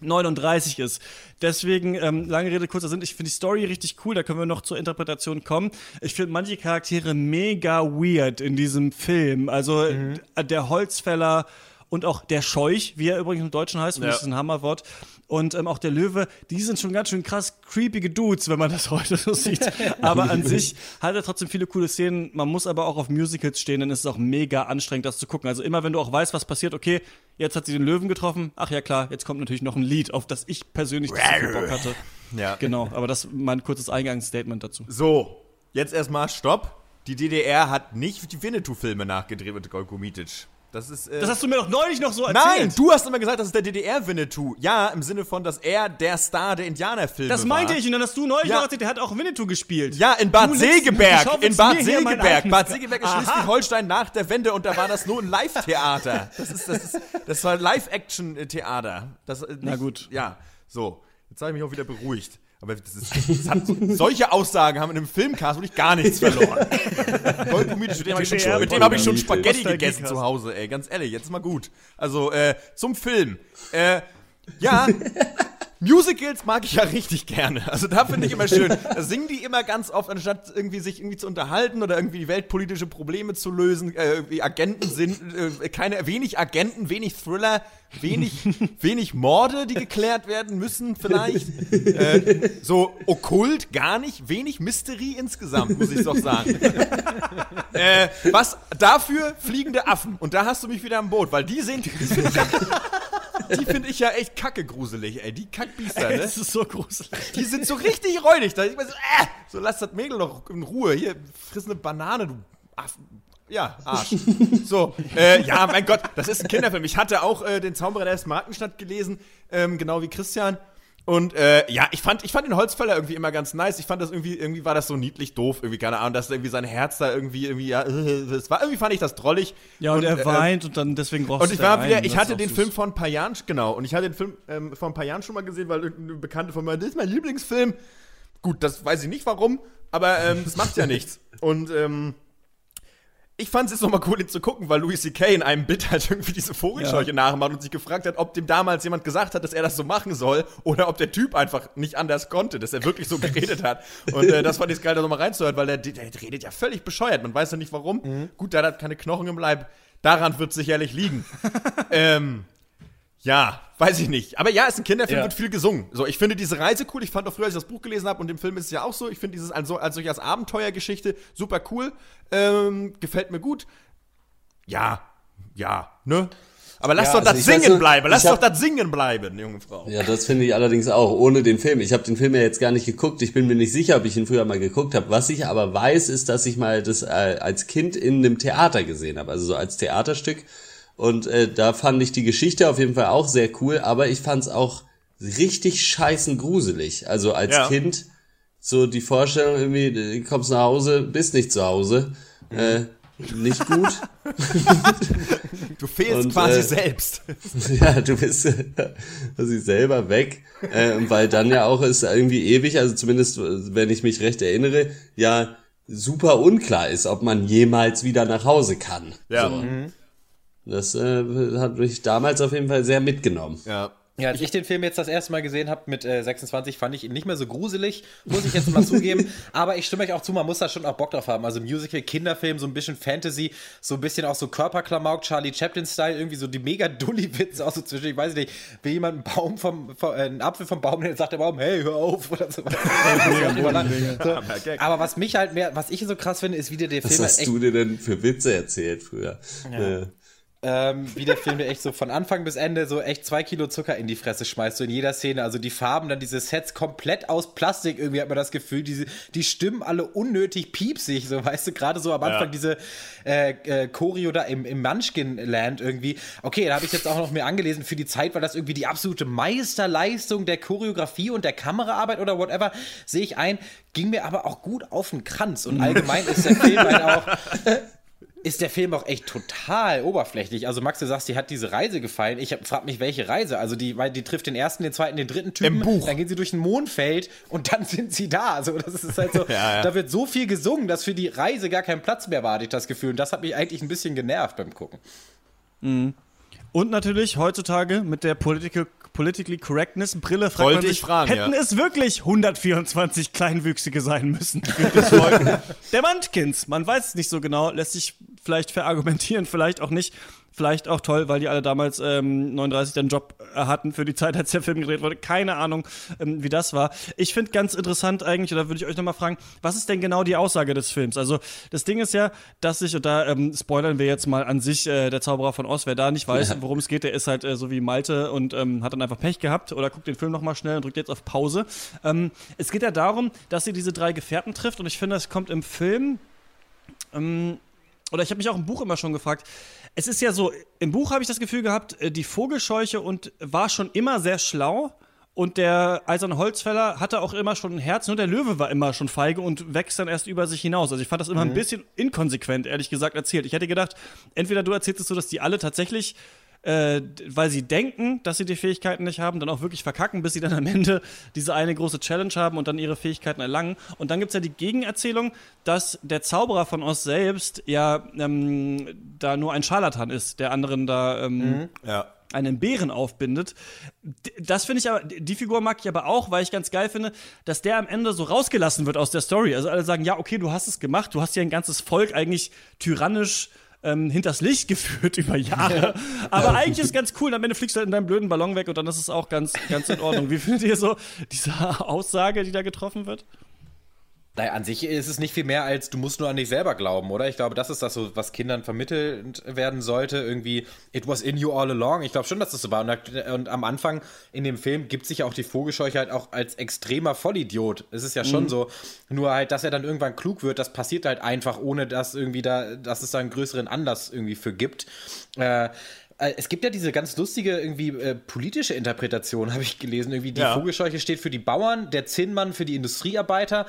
39 ist. Deswegen, ähm, lange Rede, kurzer Sinn, ich finde die Story richtig cool, da können wir noch zur Interpretation kommen. Ich finde manche Charaktere mega weird in diesem Film. Also äh, der Holzfäller und auch der Scheuch, wie er übrigens im Deutschen heißt, Ja. das ist ein Hammerwort. Und ähm, auch der Löwe, die sind schon ganz schön krass creepige Dudes, wenn man das heute so sieht. Aber an sich hat er trotzdem viele coole Szenen. Man muss aber auch auf Musicals stehen, dann ist es auch mega anstrengend, das zu gucken. Also immer, wenn du auch weißt, was passiert, okay, jetzt hat sie den Löwen getroffen. Ach ja, klar, jetzt kommt natürlich noch ein Lied, auf das ich persönlich nicht Bock hatte. Ja. Genau, aber das mein kurzes Eingangsstatement dazu. So, jetzt erstmal Stopp. Die DDR hat nicht die Winnetou-Filme nachgedreht mit Golko Mitic. Das ist. Äh, Das hast du mir doch neulich noch so erzählt. Nein, du hast immer gesagt, das ist der DDR-Winnetou. Ja, im Sinne von, dass er der Star der Indianerfilme Das meinte war. ich und dann hast du neulich Ja. noch erzählt, der hat auch Winnetou gespielt. Ja, in Bad Du Segeberg. In Bad Segeberg. Bad Segeberg ist. Schleswig-Holstein nach der Wende und da war das nur ein Live-Theater. Das ist, das ist, das war Live-Action-Theater. Äh, Na gut. Ja, so. Jetzt habe ich mich auch wieder beruhigt. Aber das ist, das hat, solche Aussagen haben in einem Filmcast wirklich gar nichts verloren. Golko Mitic, mit dem habe ich, schon- mit dem hab ich schon. Spaghetti gegessen zu Hause, ey. Ganz ehrlich, jetzt mal gut. Also, äh, zum Film. Äh, ja, Musicals mag ich ja richtig gerne. Also da finde ich immer schön. Da singen die immer ganz oft, anstatt irgendwie sich irgendwie zu unterhalten oder irgendwie weltpolitische Probleme zu lösen. Äh, Agenten sind äh, keine wenig Agenten, wenig Thriller, wenig wenig Morde, die geklärt werden müssen vielleicht. Äh, so okkult gar nicht, wenig Mystery insgesamt, muss ich doch sagen. äh, was dafür fliegende Affen und da hast du mich wieder am Boot, weil die sind die die finde ich ja echt kacke gruselig, ey. Die Kackbiester, ne? Das ist so gruselig. Die sind so richtig räudig. Da ich mir so, äh, so lass das Mädel doch in Ruhe. Hier, friss eine Banane, du Aff. Ja, Arsch. So, äh, ja, mein Gott, das ist ein Kinderfilm. Ich hatte auch äh, den Zauberer der Smarkenstadt gelesen, ähm, genau wie Christian. Und äh, ja, ich fand, ich fand den Holzfäller irgendwie immer ganz nice. Ich fand das irgendwie, irgendwie war das so niedlich doof, irgendwie, keine Ahnung, dass irgendwie sein Herz da irgendwie, irgendwie, ja, äh, das war, irgendwie fand ich das drollig. Ja, und, er äh, weint und dann deswegen brauchst und ich war wieder, ein. ich hatte den süß. Film vor ein paar Jahren, genau, und ich hatte den Film ähm, vor ein paar Jahren schon mal gesehen, weil irgendeine Bekannte von mir, das ist mein Lieblingsfilm. Gut, das weiß ich nicht warum, aber ähm, das macht ja nichts. Und ähm, ich fand es jetzt nochmal cool, ihn zu gucken, weil Louis C.K. in einem Bit halt irgendwie diese Vogelscheuche nachmacht und sich gefragt hat, ob dem damals jemand gesagt hat, dass er das so machen soll oder ob der Typ einfach nicht anders konnte, dass er wirklich so geredet hat. Und äh, das fand ich geil, da nochmal reinzuhören, weil der, der redet ja völlig bescheuert. Man weiß ja nicht warum. Gut, der hat keine Knochen im Leib. Daran wird sicherlich liegen. ähm, ja, weiß ich nicht. Aber ja, ist ein Kinderfilm, Ja. wird viel gesungen. So, ich finde diese Reise cool. Ich fand auch früher, als ich das Buch gelesen habe und im Film ist es ja auch so. Ich finde dieses als, als solche als Abenteuergeschichte super cool. Ähm, gefällt mir gut. Ja, ja, ne? Aber lass Ja, doch also das weiß Singen noch, bleiben. Lass ich doch hab- das Singen bleiben, junge Frau. Ja, das finde ich allerdings auch, ohne den Film. Ich habe den Film ja jetzt gar nicht geguckt. Ich bin mir nicht sicher, ob ich ihn früher mal geguckt habe. Was ich aber weiß, ist, dass ich mal das äh, als Kind in einem Theater gesehen habe, also so als Theaterstück. Und äh, da fand ich die Geschichte auf jeden Fall auch sehr cool, aber ich fand es auch richtig scheißen gruselig. Also als Ja. Kind so die Vorstellung irgendwie, du kommst nach Hause, bist nicht zu Hause. Äh, nicht gut. Du fehlst Und, quasi äh, selbst. Ja, du bist quasi selber weg, äh, weil dann ja auch ist irgendwie ewig, also zumindest, wenn ich mich recht erinnere, ja super unklar ist, ob man jemals wieder nach Hause kann. Ja. So. Das äh, hat mich damals auf jeden Fall sehr mitgenommen. Ja. Ja, als ich den Film jetzt das erste Mal gesehen habe mit äh, 26, fand ich ihn nicht mehr so gruselig, muss ich jetzt mal zugeben. Aber ich stimme euch auch zu, man muss da schon auch Bock drauf haben. Also Musical, Kinderfilm, so ein bisschen Fantasy, so ein bisschen auch so Körperklamauk, Charlie Chaplin-Style, irgendwie so die mega Dulli-Witze auch so zwischen. Ich weiß nicht, will jemand einen Baum vom, vom äh, einen Apfel vom Baum, dann sagt der Baum, hey, hör auf oder so. so. Aber was mich halt mehr, was ich so krass finde, ist, wie der, der Was Film halt hast echt du dir denn für Witze erzählt früher? Äh, ähm, wie der Film dir echt so von Anfang bis Ende so echt zwei Kilo Zucker in die Fresse schmeißt, so in jeder Szene. Also die Farben, dann diese Sets komplett aus Plastik, irgendwie hat man das Gefühl, diese, die Stimmen alle unnötig piepsig, so weißt du, gerade so am Anfang Ja. diese äh, äh, Choreo da im, im Munchkin-Land irgendwie. Okay, da habe ich jetzt auch noch mir angelesen, für die Zeit war das irgendwie die absolute Meisterleistung der Choreografie und der Kameraarbeit oder whatever, sehe ich ein, ging mir aber auch gut auf den Kranz und allgemein ist der Film halt auch ist der Film auch echt total oberflächlich. Also Max, du sagst, dir hat diese Reise gefallen. Ich frage mich, welche Reise? Also die, weil die trifft den ersten, den zweiten, den dritten Typen. Im Buch. Dann gehen sie durch ein Mondfeld und dann sind sie da. Also das ist halt so, Ja, ja. da wird so viel gesungen, dass für die Reise gar kein Platz mehr war, hatte ich das Gefühl. Und das hat mich eigentlich ein bisschen genervt beim Gucken. Und natürlich heutzutage mit der Political, Politically Correctness Brille fragt Wollte man sich, ich fragen, hätten ja. es wirklich 124 Kleinwüchsige sein müssen? Der Munchkins, man weiß es nicht so genau, lässt sich vielleicht verargumentieren, vielleicht auch nicht. Vielleicht auch toll, weil die alle damals ähm, 39 den Job äh, hatten für die Zeit, als der Film gedreht wurde. Keine Ahnung, ähm, wie das war. Ich finde ganz interessant eigentlich, oder würde ich euch nochmal fragen, was ist denn genau die Aussage des Films? Also das Ding ist ja, dass sich, und da ähm, spoilern wir jetzt mal an sich, äh, der Zauberer von Oz, wer da nicht weiß, worum es geht, der ist halt äh, so wie Malte und ähm, hat dann einfach Pech gehabt oder guckt den Film nochmal schnell und drückt jetzt auf Pause. Ähm, es geht ja darum, dass sie diese drei Gefährten trifft und ich finde, es kommt im Film ähm, oder ich habe mich auch im Buch immer schon gefragt, es ist ja so, im Buch habe ich das Gefühl gehabt, äh, die Vogelscheuche und war schon immer sehr schlau und der eiserne Holzfäller hatte auch immer schon ein Herz, nur der Löwe war immer schon feige und wächst dann erst über sich hinaus. Also ich fand das immer ein bisschen inkonsequent, ehrlich gesagt, erzählt. Ich hätte gedacht, entweder du erzählst es so, dass die alle tatsächlich äh, weil sie denken, dass sie die Fähigkeiten nicht haben, dann auch wirklich verkacken, bis sie dann am Ende diese eine große Challenge haben und dann ihre Fähigkeiten erlangen. Und dann gibt es ja die Gegenerzählung, dass der Zauberer von Oz selbst ja ähm, da nur ein Scharlatan ist, der anderen da ähm, Ja. einen Bären aufbindet. Das finde ich aber, die Figur mag ich aber auch, weil ich ganz geil finde, dass der am Ende so rausgelassen wird aus der Story. Also alle sagen, ja, okay, du hast es gemacht, du hast hier ein ganzes Volk eigentlich tyrannisch ähm, hinters Licht geführt über Jahre. Aber eigentlich ist ganz cool. Am Ende fliegst du halt in deinem blöden Ballon weg und dann ist es auch ganz, ganz in Ordnung. Wie findet ihr so diese Aussage, die da getroffen wird? Naja, an sich ist es nicht viel mehr als, du musst nur an dich selber glauben, oder? Ich glaube, das ist das so, was Kindern vermittelt werden sollte. Irgendwie, it was in you all along. Ich glaube schon, dass das so war. Und, und am Anfang in dem Film gibt sich ja auch die Vogelscheuche halt auch als extremer Vollidiot. Es ist ja schon so. Nur halt, dass er dann irgendwann klug wird, das passiert halt einfach, ohne dass irgendwie da, dass es da einen größeren Anlass irgendwie für gibt. Äh, äh, es gibt ja diese ganz lustige irgendwie äh, politische Interpretation, habe ich gelesen. Irgendwie die Ja. Vogelscheuche steht für die Bauern, der Zinnmann für die Industriearbeiter.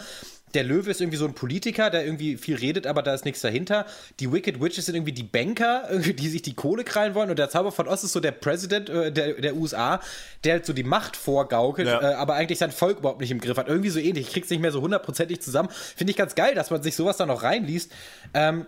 Der Löwe ist irgendwie so ein Politiker, der irgendwie viel redet, aber da ist nichts dahinter. Die Wicked Witches sind irgendwie die Banker, irgendwie, die sich die Kohle krallen wollen. Und der Zauber von Ost ist so der Präsident äh, der, der USA, der halt so die Macht vorgaukelt, Ja. äh, aber eigentlich sein Volk überhaupt nicht im Griff hat. Irgendwie so ähnlich. Ich krieg's nicht mehr so hundertprozentig zusammen. Finde ich ganz geil, dass man sich sowas da noch reinliest. Ähm,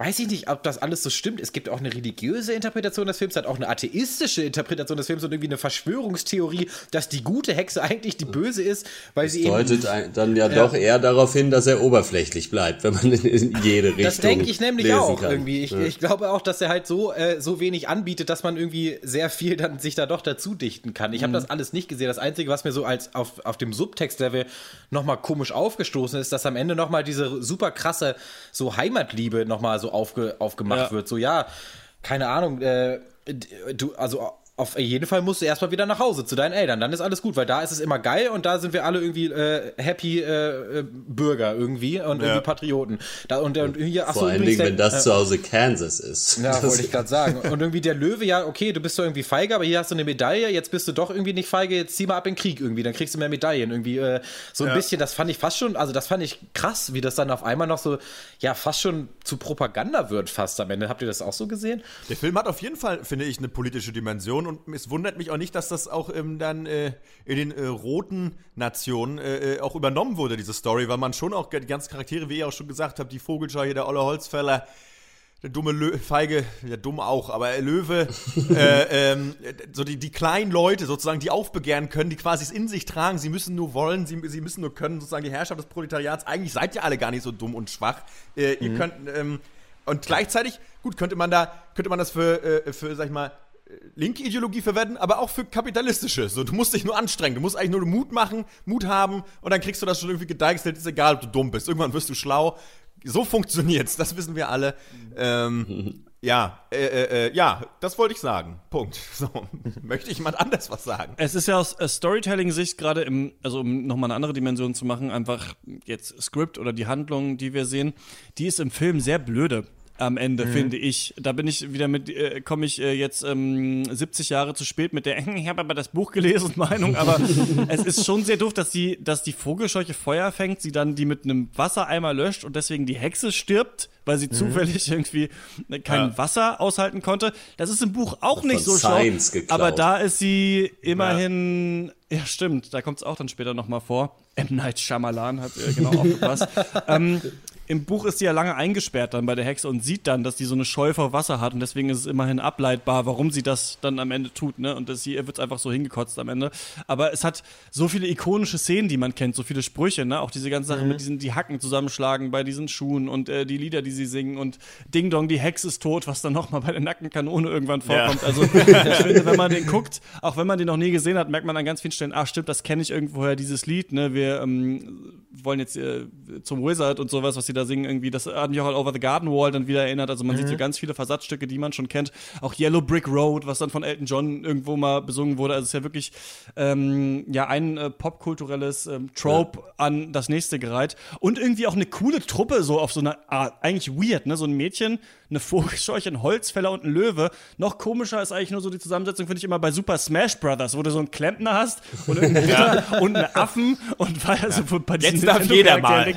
Weiß ich nicht, ob das alles so stimmt. Es gibt auch eine religiöse Interpretation des Films, hat auch eine atheistische Interpretation des Films und irgendwie eine Verschwörungstheorie, dass die gute Hexe eigentlich die böse ist, weil sie eben Deutet dann ja, doch eher darauf hin, dass er oberflächlich bleibt, wenn man in, jede Richtung Das denke ich nämlich auch kann. irgendwie. Ich, Ja. ich glaube auch, dass er halt so, äh, so wenig anbietet, dass man irgendwie sehr viel dann sich da doch dazu dichten kann. Ich habe das alles nicht gesehen. Das Einzige, was mir so als auf, auf dem Subtext-Level nochmal komisch aufgestoßen ist, dass am Ende nochmal diese super krasse so Heimatliebe nochmal so aufge, aufgemacht Ja. wird. So, ja, keine Ahnung, äh, du, also auf jeden Fall musst du erstmal wieder nach Hause zu deinen Eltern. Dann ist alles gut, weil da ist es immer geil und da sind wir alle irgendwie äh, happy äh, äh, Bürger irgendwie und irgendwie Patrioten. Da, und, und hier, ach Vor so, allen Dingen, wenn das zu Hause Kansas ist. ja, Das- wollte ich gerade sagen. Und irgendwie der Löwe, ja, okay, du bist doch irgendwie feige, aber hier hast du eine Medaille, jetzt bist du doch irgendwie nicht feige, jetzt zieh mal ab in den Krieg irgendwie, dann kriegst du mehr Medaillen. Irgendwie äh, so ein bisschen, das fand ich fast schon, also das fand ich krass, wie das dann auf einmal noch so, ja, fast schon zu Propaganda wird fast am Ende. Habt ihr das auch so gesehen? Der Film hat auf jeden Fall, finde ich, eine politische Dimension und es wundert mich auch nicht, dass das auch ähm, dann äh, in den äh, roten Nationen äh, äh, auch übernommen wurde, diese Story, weil man schon auch die ganzen Charaktere, wie ihr auch schon gesagt habt, die Vogelscheu hier, der Olle Holzfäller, der dumme Lö Feige, ja dumm auch, aber Löwe, äh, ähm, so die, die kleinen Leute sozusagen, die aufbegehren können, die quasi es in sich tragen, sie müssen nur wollen, sie, sie müssen nur können, sozusagen die Herrschaft des Proletariats, eigentlich seid ihr alle gar nicht so dumm und schwach. Äh, mhm. Ihr könnt, ähm, und gleichzeitig, gut, könnte man da, könnte man das für, äh, für sag ich mal, linke Ideologie verwenden, aber auch für kapitalistische. So, du musst dich nur anstrengen, du musst eigentlich nur Mut machen, Mut haben und dann kriegst du das schon irgendwie gedeichselt, ist egal, ob du dumm bist. Irgendwann wirst du schlau so funktioniert's, das wissen wir alle. Ähm, ja, äh, äh, äh, ja, das wollte ich sagen. Punkt. So, möchte ich jemand anders was sagen? Es ist ja aus äh, Storytelling-Sicht gerade im, also um nochmal eine andere Dimension zu machen, einfach jetzt Script oder die Handlung, die wir sehen, die ist im Film sehr blöde am Ende, mhm. finde ich. Da bin ich wieder mit, äh, komme ich äh, jetzt ähm, 70 Jahre zu spät mit der, ich habe aber das Buch gelesen, Meinung, aber es ist schon sehr doof, dass die, dass die Vogelscheuche Feuer fängt, sie dann die mit einem Wassereimer löscht und deswegen die Hexe stirbt, weil sie mhm. zufällig irgendwie kein ja. Wasser aushalten konnte. Das ist im Buch auch nicht so Science schlau. Geklaut. Aber da ist sie immerhin, ja, ja stimmt, da kommt es auch dann später nochmal vor. M. Night Shyamalan hat äh, genau aufgepasst. ähm, im Buch ist sie ja lange eingesperrt dann bei der Hexe und sieht dann, dass die so eine Scheu vor Wasser hat und deswegen ist es immerhin ableitbar, warum sie das dann am Ende tut, ne? Und das hier wird einfach so hingekotzt am Ende. Aber es hat so viele ikonische Szenen, die man kennt, so viele Sprüche, ne? Auch diese ganze Sache mhm. mit diesen, die Hacken zusammenschlagen bei diesen Schuhen und äh, die Lieder, die sie singen und Ding Dong, die Hexe ist tot, was dann nochmal bei der Nackenkanone irgendwann vorkommt. Ja. Also ich finde, wenn man den guckt, auch wenn man den noch nie gesehen hat, merkt man an ganz vielen Stellen, ach stimmt, das kenne ich irgendwoher, dieses Lied, ne? Wir ähm, wollen jetzt äh, zum Wizard und sowas, was sie da singen, irgendwie, das hat mich auch an Over the Garden Wall dann wieder erinnert. Also man mhm. sieht so ganz viele Versatzstücke, die man schon kennt. Auch Yellow Brick Road, was dann von Elton John irgendwo mal besungen wurde. Also es ist ja wirklich ähm, ja ein äh, popkulturelles ähm, Trope ja. an das nächste gereiht. Und irgendwie auch eine coole Truppe, so auf so eine Art, eigentlich weird, ne? So ein Mädchen, eine Vogelscheuche, ein Holzfäller und ein Löwe. Noch komischer ist eigentlich nur so die Zusammensetzung, finde ich immer bei Super Smash Brothers, wo du so einen Klempner hast und einen ja. und einen Affen und weil also bei diesen Jetzt darf jeder mal.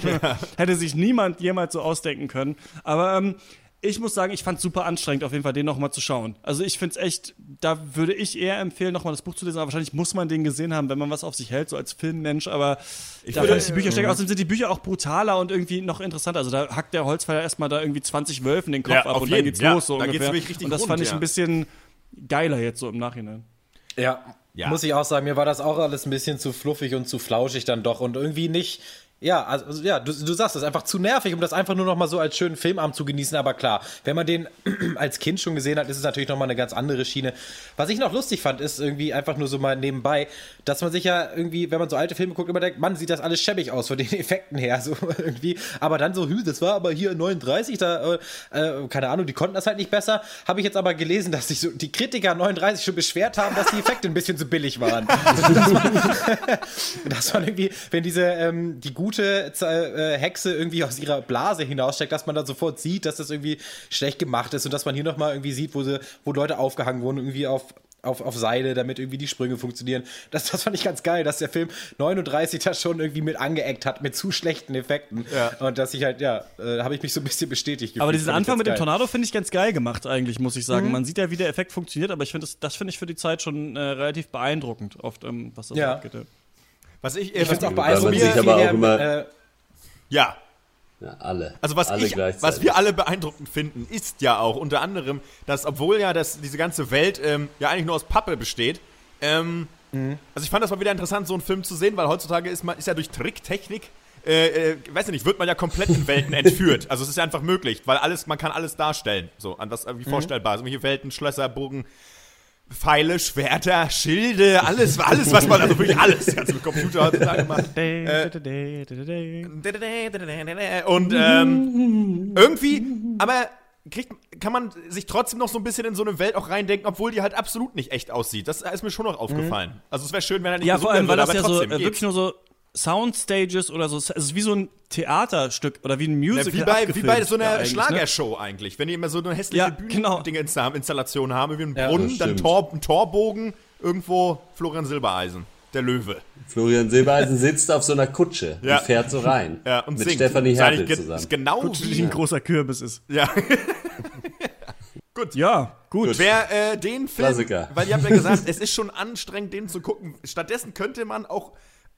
Hätte sich niemand jemals so ausdenken können. Aber ähm, ich muss sagen, ich fand es super anstrengend, auf jeden Fall den nochmal zu schauen. Also ich finde es echt, da würde ich eher empfehlen, nochmal das Buch zu lesen. Aber wahrscheinlich muss man den gesehen haben, wenn man was auf sich hält, so als Filmmensch. Aber ich da würde, fand ich die Bücher stecken. Außerdem sind die Bücher auch brutaler und irgendwie noch interessanter. Also da hackt der Holzfäller erstmal da irgendwie 20 Wölfen den Kopf ja, ab und jeden. dann geht's ja, los so da ungefähr. Geht's richtig und das rund, fand ich ja. ein bisschen geiler jetzt so im Nachhinein. Ja, ja. Muss ich auch sagen, mir war das auch alles ein bisschen zu fluffig und zu flauschig dann doch und irgendwie nicht, ja, also, also ja, du, du sagst, das ist einfach zu nervig, um das einfach nur noch mal so als schönen Filmabend zu genießen. Aber klar, wenn man den als Kind schon gesehen hat, ist es natürlich noch mal eine ganz andere Schiene. Was ich noch lustig fand, ist irgendwie einfach nur so mal nebenbei, dass man sich ja irgendwie, wenn man so alte Filme guckt, immer denkt, Mann, sieht das alles schäbig aus von den Effekten her, so irgendwie. Aber dann so, hü, das war aber hier 39, da, äh, äh, keine Ahnung, die konnten das halt nicht besser. Habe ich jetzt aber gelesen, dass sich so die Kritiker 39 schon beschwert haben, dass die Effekte ein bisschen zu billig waren. dass, man, dass man irgendwie, wenn diese, ähm, die gute gute äh, Hexe irgendwie aus ihrer Blase hinaussteckt, dass man dann sofort sieht, dass das irgendwie schlecht gemacht ist und dass man hier nochmal irgendwie sieht, wo, sie, wo Leute aufgehangen wurden, irgendwie auf, auf, auf Seile, damit irgendwie die Sprünge funktionieren. Das, das fand ich ganz geil, dass der Film 39 da schon irgendwie mit angeeckt hat, mit zu schlechten Effekten. Ja. Und dass ich halt, ja, äh, habe ich mich so ein bisschen bestätigt gefühlt. Aber diesen Anfang mit geil. dem Tornado finde ich ganz geil gemacht, eigentlich, muss ich sagen. Mhm. Man sieht ja, wie der Effekt funktioniert, aber ich finde, das, das finde ich für die Zeit schon äh, relativ beeindruckend, oft, ähm, was das ja. angeht. Was ich, äh, ich finde auch beeindruckend. Sich aber auch immer, äh, ja. Ja, alle. Also was, alle ich, was wir alle beeindruckend finden, ist ja auch unter anderem, dass obwohl ja das, diese ganze Welt ähm, ja eigentlich nur aus Pappe besteht, ähm, mhm. also ich fand das mal wieder interessant, so einen Film zu sehen, weil heutzutage ist man ist ja durch Tricktechnik äh, äh, weiß ich nicht, wird man ja komplett in Welten entführt. Also es ist ja einfach möglich, weil alles, man kann alles darstellen, so an was irgendwie mhm. vorstellbar ist. Also hier Welten, Schlösser, Bogen, Pfeile, Schwerter, Schilde, alles, alles, was man, also wirklich alles, du mit Computer heutzutage machen. Äh, und ähm, irgendwie, aber kriegt, kann man sich trotzdem noch so ein bisschen in so eine Welt auch reindenken, obwohl die halt absolut nicht echt aussieht. Das ist mir schon noch aufgefallen. Mhm. Also es wäre schön, wenn er nicht Ja, vor allem, weil das ja so äh, wirklich nur so Soundstages oder so. Es ist wie so ein Theaterstück oder wie ein Musical. Ja, wie, bei, wie bei so einer eigentlich, ne? Schlagershow ne? eigentlich. Wenn die immer so eine hässliche ja, Bühnendinge-Installation genau. haben, wie ein Brunnen, ja, dann Tor, ein Torbogen, irgendwo Florian Silbereisen, der Löwe. Florian Silbereisen sitzt auf so einer Kutsche ja. und fährt so rein. Ja, und mit singt. Stefanie Hertel zusammen. Ist genau Kutsche, wie ein großer Kürbis ist. Ja. Gut. Ja, gut. gut. Wer äh, den Film, Klassiker. weil ihr habt ja gesagt, es ist schon anstrengend, den zu gucken. Stattdessen könnte man auch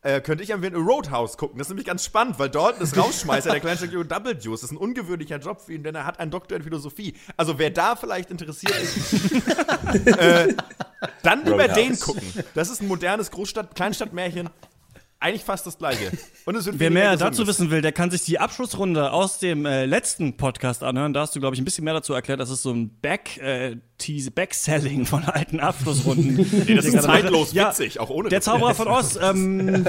äh, könnte ich empfehlen, Roadhouse gucken. Das ist nämlich ganz spannend, weil Dalton ist Rausschmeißer der kleinen Double Juice. Das ist ein ungewöhnlicher Job für ihn, denn er hat einen Doktor in Philosophie. Also wer da vielleicht interessiert ist, äh, dann lieber den gucken. Das ist ein modernes Großstadt, Kleinstadtmärchen eigentlich fast das gleiche. Und es wird Wer mehr dazu wissen will, der kann sich die Abschlussrunde aus dem äh, letzten Podcast anhören. Da hast du, glaube ich, ein bisschen mehr dazu erklärt. Das ist so ein Back, äh, Tease, Backselling von alten Abschlussrunden. nee, das ist zeitlos ja, witzig, auch ohne Der Zauberer von Oz, ähm,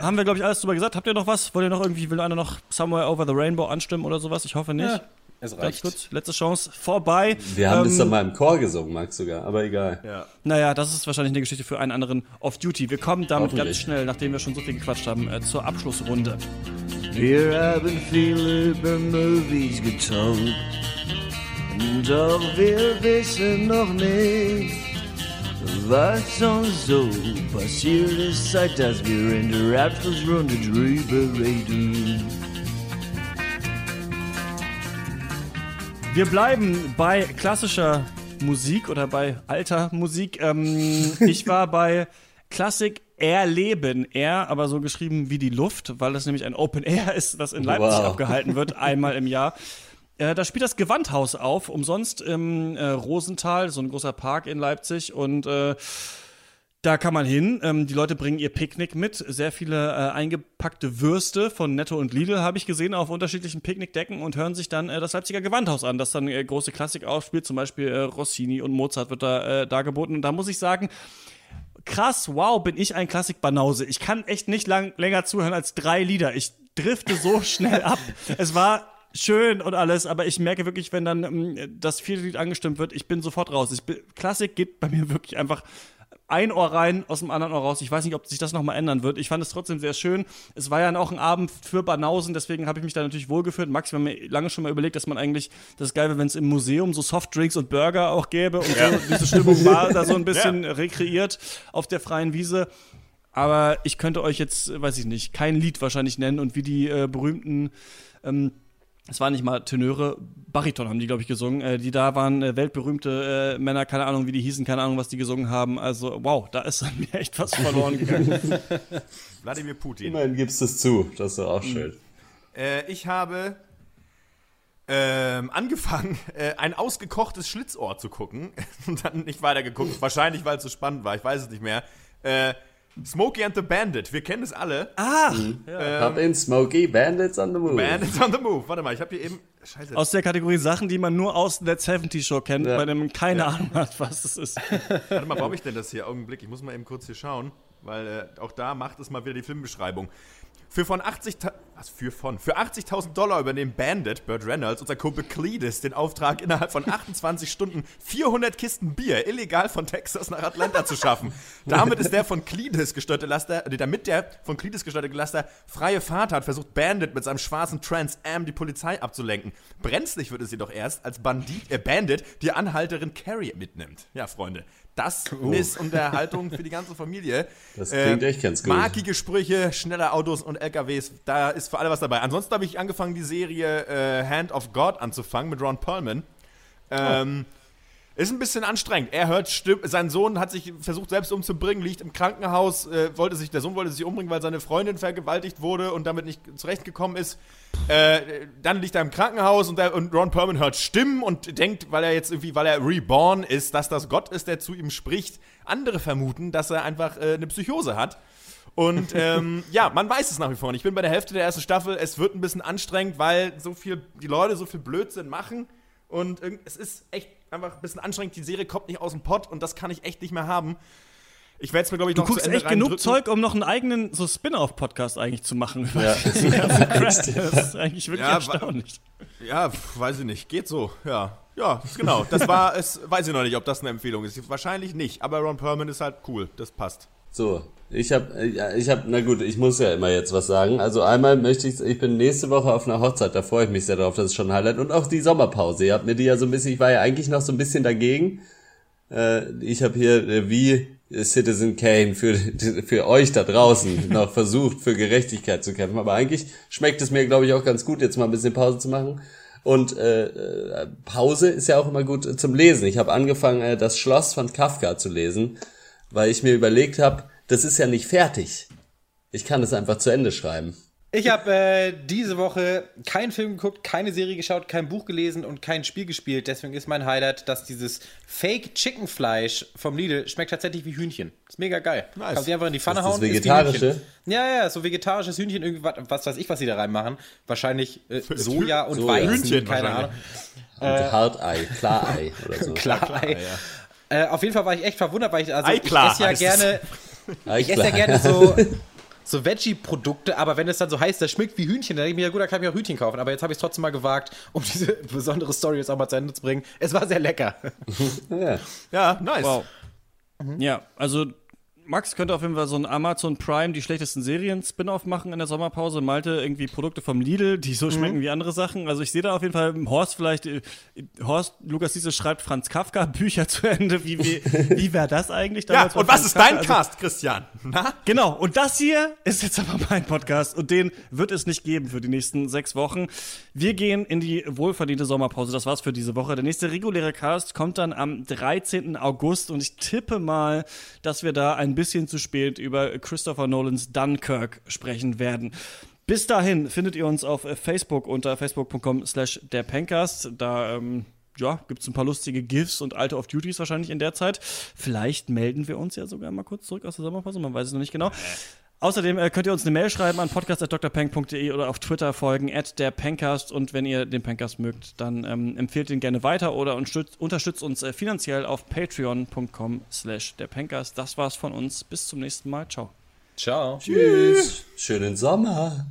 haben wir, glaube ich, alles drüber gesagt. Habt ihr noch was? Wollt ihr noch irgendwie, will einer noch Somewhere Over the Rainbow anstimmen oder sowas? Ich hoffe nicht. Ja. Es reicht. Ganz kurz, letzte Chance, vorbei. Wir haben ähm, das dann mal im Chor gesungen, Max sogar, aber egal. Ja. Naja, das ist wahrscheinlich eine Geschichte für einen anderen Off-Duty. Wir kommen damit ganz schnell, nachdem wir schon so viel gequatscht haben, äh, zur Abschlussrunde. Wir haben viele über Movies getalkt. Doch wir wissen noch nicht, was uns so passiert ist, seit dass wir in der Abschlussrunde drüber reden. Wir bleiben bei klassischer Musik oder bei alter Musik. Ähm, ich war bei Klassik Erleben, Air, aber so geschrieben wie die Luft, weil das nämlich ein Open Air ist, das in Leipzig wow. abgehalten wird, einmal im Jahr. Äh, da spielt das Gewandhaus auf, umsonst im äh, Rosental, so ein großer Park in Leipzig. Und äh, da kann man hin. Ähm, die Leute bringen ihr Picknick mit. Sehr viele äh, eingepackte Würste von Netto und Lidl habe ich gesehen auf unterschiedlichen Picknickdecken und hören sich dann äh, das Leipziger Gewandhaus an, das dann äh, große Klassik aufspielt. Zum Beispiel äh, Rossini und Mozart wird da äh, dargeboten. Und da muss ich sagen, krass, wow, bin ich ein Klassikbanause. Ich kann echt nicht lang, länger zuhören als drei Lieder. Ich drifte so schnell ab. Es war schön und alles, aber ich merke wirklich, wenn dann ähm, das vierte Lied angestimmt wird, ich bin sofort raus. Ich bin, Klassik geht bei mir wirklich einfach ein Ohr rein, aus dem anderen Ohr raus. Ich weiß nicht, ob sich das nochmal ändern wird. Ich fand es trotzdem sehr schön. Es war ja auch ein Abend für Banausen, deswegen habe ich mich da natürlich wohlgefühlt. Max, wir haben mir lange schon mal überlegt, dass man eigentlich, das geil wäre, wenn es im Museum so Softdrinks und Burger auch gäbe und ja. so, diese Stimmung war da so ein bisschen ja. rekreiert auf der freien Wiese. Aber ich könnte euch jetzt, weiß ich nicht, kein Lied wahrscheinlich nennen und wie die äh, berühmten ähm, es waren nicht mal Tenöre, Bariton haben die, glaube ich, gesungen. Äh, die da waren äh, weltberühmte äh, Männer, keine Ahnung, wie die hießen, keine Ahnung, was die gesungen haben. Also, wow, da ist an mir echt was verloren gegangen. Wladimir Putin. Immerhin gibst du es zu, das ist doch auch schön. Äh, ich habe ähm, angefangen, äh, ein ausgekochtes Schlitzohr zu gucken und dann nicht weitergeguckt. Wahrscheinlich, weil es so spannend war, ich weiß es nicht mehr. Äh, Smokey and the Bandit, wir kennen es alle. Ah! Mhm. Ja. Ähm, in Smokey, Bandits on the Move. Bandits on the Move. Warte mal, ich habe hier eben. Scheiße. Aus der Kategorie Sachen, die man nur aus der 70 Show kennt, ja. bei dem man keine ja. Ahnung hat, was das ist. Warte mal, wo habe ich denn das hier? Augenblick, ich muss mal eben kurz hier schauen, weil äh, auch da macht es mal wieder die Filmbeschreibung. Für von 80 was für von? Für 80.000 Dollar übernehmen Bandit, Burt Reynolds und sein Kumpel Cletus den Auftrag, innerhalb von 28 Stunden 400 Kisten Bier illegal von Texas nach Atlanta zu schaffen. Damit ist der von Cletus gesteuerte Laster, damit der von Cletus gesteuerte Laster freie Fahrt hat, versucht Bandit mit seinem schwarzen Trans Am die Polizei abzulenken. Brenzlig wird es jedoch erst, als Bandit, äh Bandit die Anhalterin Carrie mitnimmt. Ja, Freunde. Das oh. ist Unterhaltung für die ganze Familie. Das klingt äh, echt ganz gut. Markige Sprüche, schnelle Autos und LKWs, da ist für alle was dabei. Ansonsten habe ich angefangen, die Serie äh, Hand of God anzufangen mit Ron Perlman. Ähm, oh. Ist ein bisschen anstrengend. Er hört Stimmen. Sein Sohn hat sich versucht, selbst umzubringen, liegt im Krankenhaus. Äh, wollte sich, der Sohn wollte sich umbringen, weil seine Freundin vergewaltigt wurde und damit nicht zurechtgekommen ist. Äh, dann liegt er im Krankenhaus und, der, und, Ron Perlman hört Stimmen und denkt, weil er jetzt irgendwie, weil er reborn ist, dass das Gott ist, der zu ihm spricht. Andere vermuten, dass er einfach äh, eine Psychose hat. Und ähm, ja, man weiß es nach wie vor nicht. Ich bin bei der Hälfte der ersten Staffel. Es wird ein bisschen anstrengend, weil so viel, die Leute so viel Blödsinn machen. Und es ist echt einfach ein bisschen anstrengend. Die Serie kommt nicht aus dem Pott und das kann ich echt nicht mehr haben. Ich werde es mir, glaube ich, noch Du guckst echt genug Zeug, um noch einen eigenen so Spin-off-Podcast eigentlich zu machen ja. Das ist eigentlich wirklich ja, erstaunlich. Ja, weiß ich nicht. Geht so, ja. Ja, genau. Das war es. Weiß ich noch nicht, ob das eine Empfehlung ist. Wahrscheinlich nicht. Aber Ron Perlman ist halt cool. Das passt. So, ich habe, ich habe, na gut, ich muss ja immer jetzt was sagen. Also einmal möchte ich, ich bin nächste Woche auf einer Hochzeit, da freue ich mich sehr drauf, das ist schon ein Highlight. Und auch die Sommerpause. Ihr habt mir die ja so ein bisschen, ich war ja eigentlich noch so ein bisschen dagegen. Äh, ich habe hier äh, wie Citizen Kane für, für euch da draußen noch versucht, für Gerechtigkeit zu kämpfen. Aber eigentlich schmeckt es mir, glaube ich, auch ganz gut, jetzt mal ein bisschen Pause zu machen. Und äh, äh, Pause ist ja auch immer gut zum Lesen. Ich habe angefangen, das Schloss von Kafka zu lesen, weil ich mir überlegt habe, das ist ja nicht fertig. Ich kann es einfach zu Ende schreiben. Ich habe äh, diese Woche keinen Film geguckt, keine Serie geschaut, kein Buch gelesen und kein Spiel gespielt. Deswegen ist mein Highlight, dass dieses Fake Chicken Fleisch vom Lidl schmeckt tatsächlich wie Hühnchen. Ist mega geil. Nice. Kannst du einfach in die Pfanne das hauen. Vegetarische? Ist ja, ja, so vegetarisches Hühnchen, irgendwas, was weiß ich, was sie da reinmachen. Wahrscheinlich äh, Soja und Soja. Weizen, Hühnchen keine Ahnung. Und Hartei, Klarei oder so. Klarei. Äh, auf jeden Fall war ich echt verwundert, weil ich, also ich esse ja gerne, ich esse ja gerne so, so Veggie-Produkte, aber wenn es dann so heißt, das schmeckt wie Hühnchen, dann denke ich mir, ja gut, da kann ich mir auch Hühnchen kaufen. Aber jetzt habe ich es trotzdem mal gewagt, um diese besondere Story jetzt auch mal zu Ende zu bringen. Es war sehr lecker. Ja. Ja, nice. Wow. Ja, also Max könnte auf jeden Fall so ein Amazon Prime die schlechtesten Serien Spin-off machen in der Sommerpause. Malte irgendwie Produkte vom Lidl, die so schmecken wie andere Sachen. Also ich sehe da auf jeden Fall Horst vielleicht, äh, Horst, Lukas Diese schreibt Franz Kafka Bücher zu Ende. Wie, wie, wie wäre das eigentlich Ja, und was Franz ist dein Kafka? Also, Cast, Christian? Na? Genau, und das hier ist jetzt aber mein Podcast und den wird es nicht geben für die nächsten sechs Wochen. Wir gehen in die wohlverdiente Sommerpause. Das war's für diese Woche. Der nächste reguläre Cast kommt dann am 13. August und ich tippe mal, dass wir da ein bisschen zu spät über Christopher Nolans Dunkirk sprechen werden. Bis dahin findet ihr uns auf Facebook unter facebook.com slash der Pencast. Da ähm, ja, gibt es ein paar lustige GIFs und alte Off-Duties wahrscheinlich in der Zeit. Vielleicht melden wir uns ja sogar mal kurz zurück aus der Sommerpause, man weiß es noch nicht genau. Außerdem äh, könnt ihr uns eine Mail schreiben an podcast.drpeng.de oder auf Twitter folgen, at der Pencast. Und wenn ihr den Pencast mögt, dann ähm, empfehlt ihn gerne weiter oder unterstützt, unterstützt uns äh, finanziell auf patreon.com slash der Pencast. Das war's von uns. Bis zum nächsten Mal. Ciao. Ciao. Tschüss. Schönen Sommer.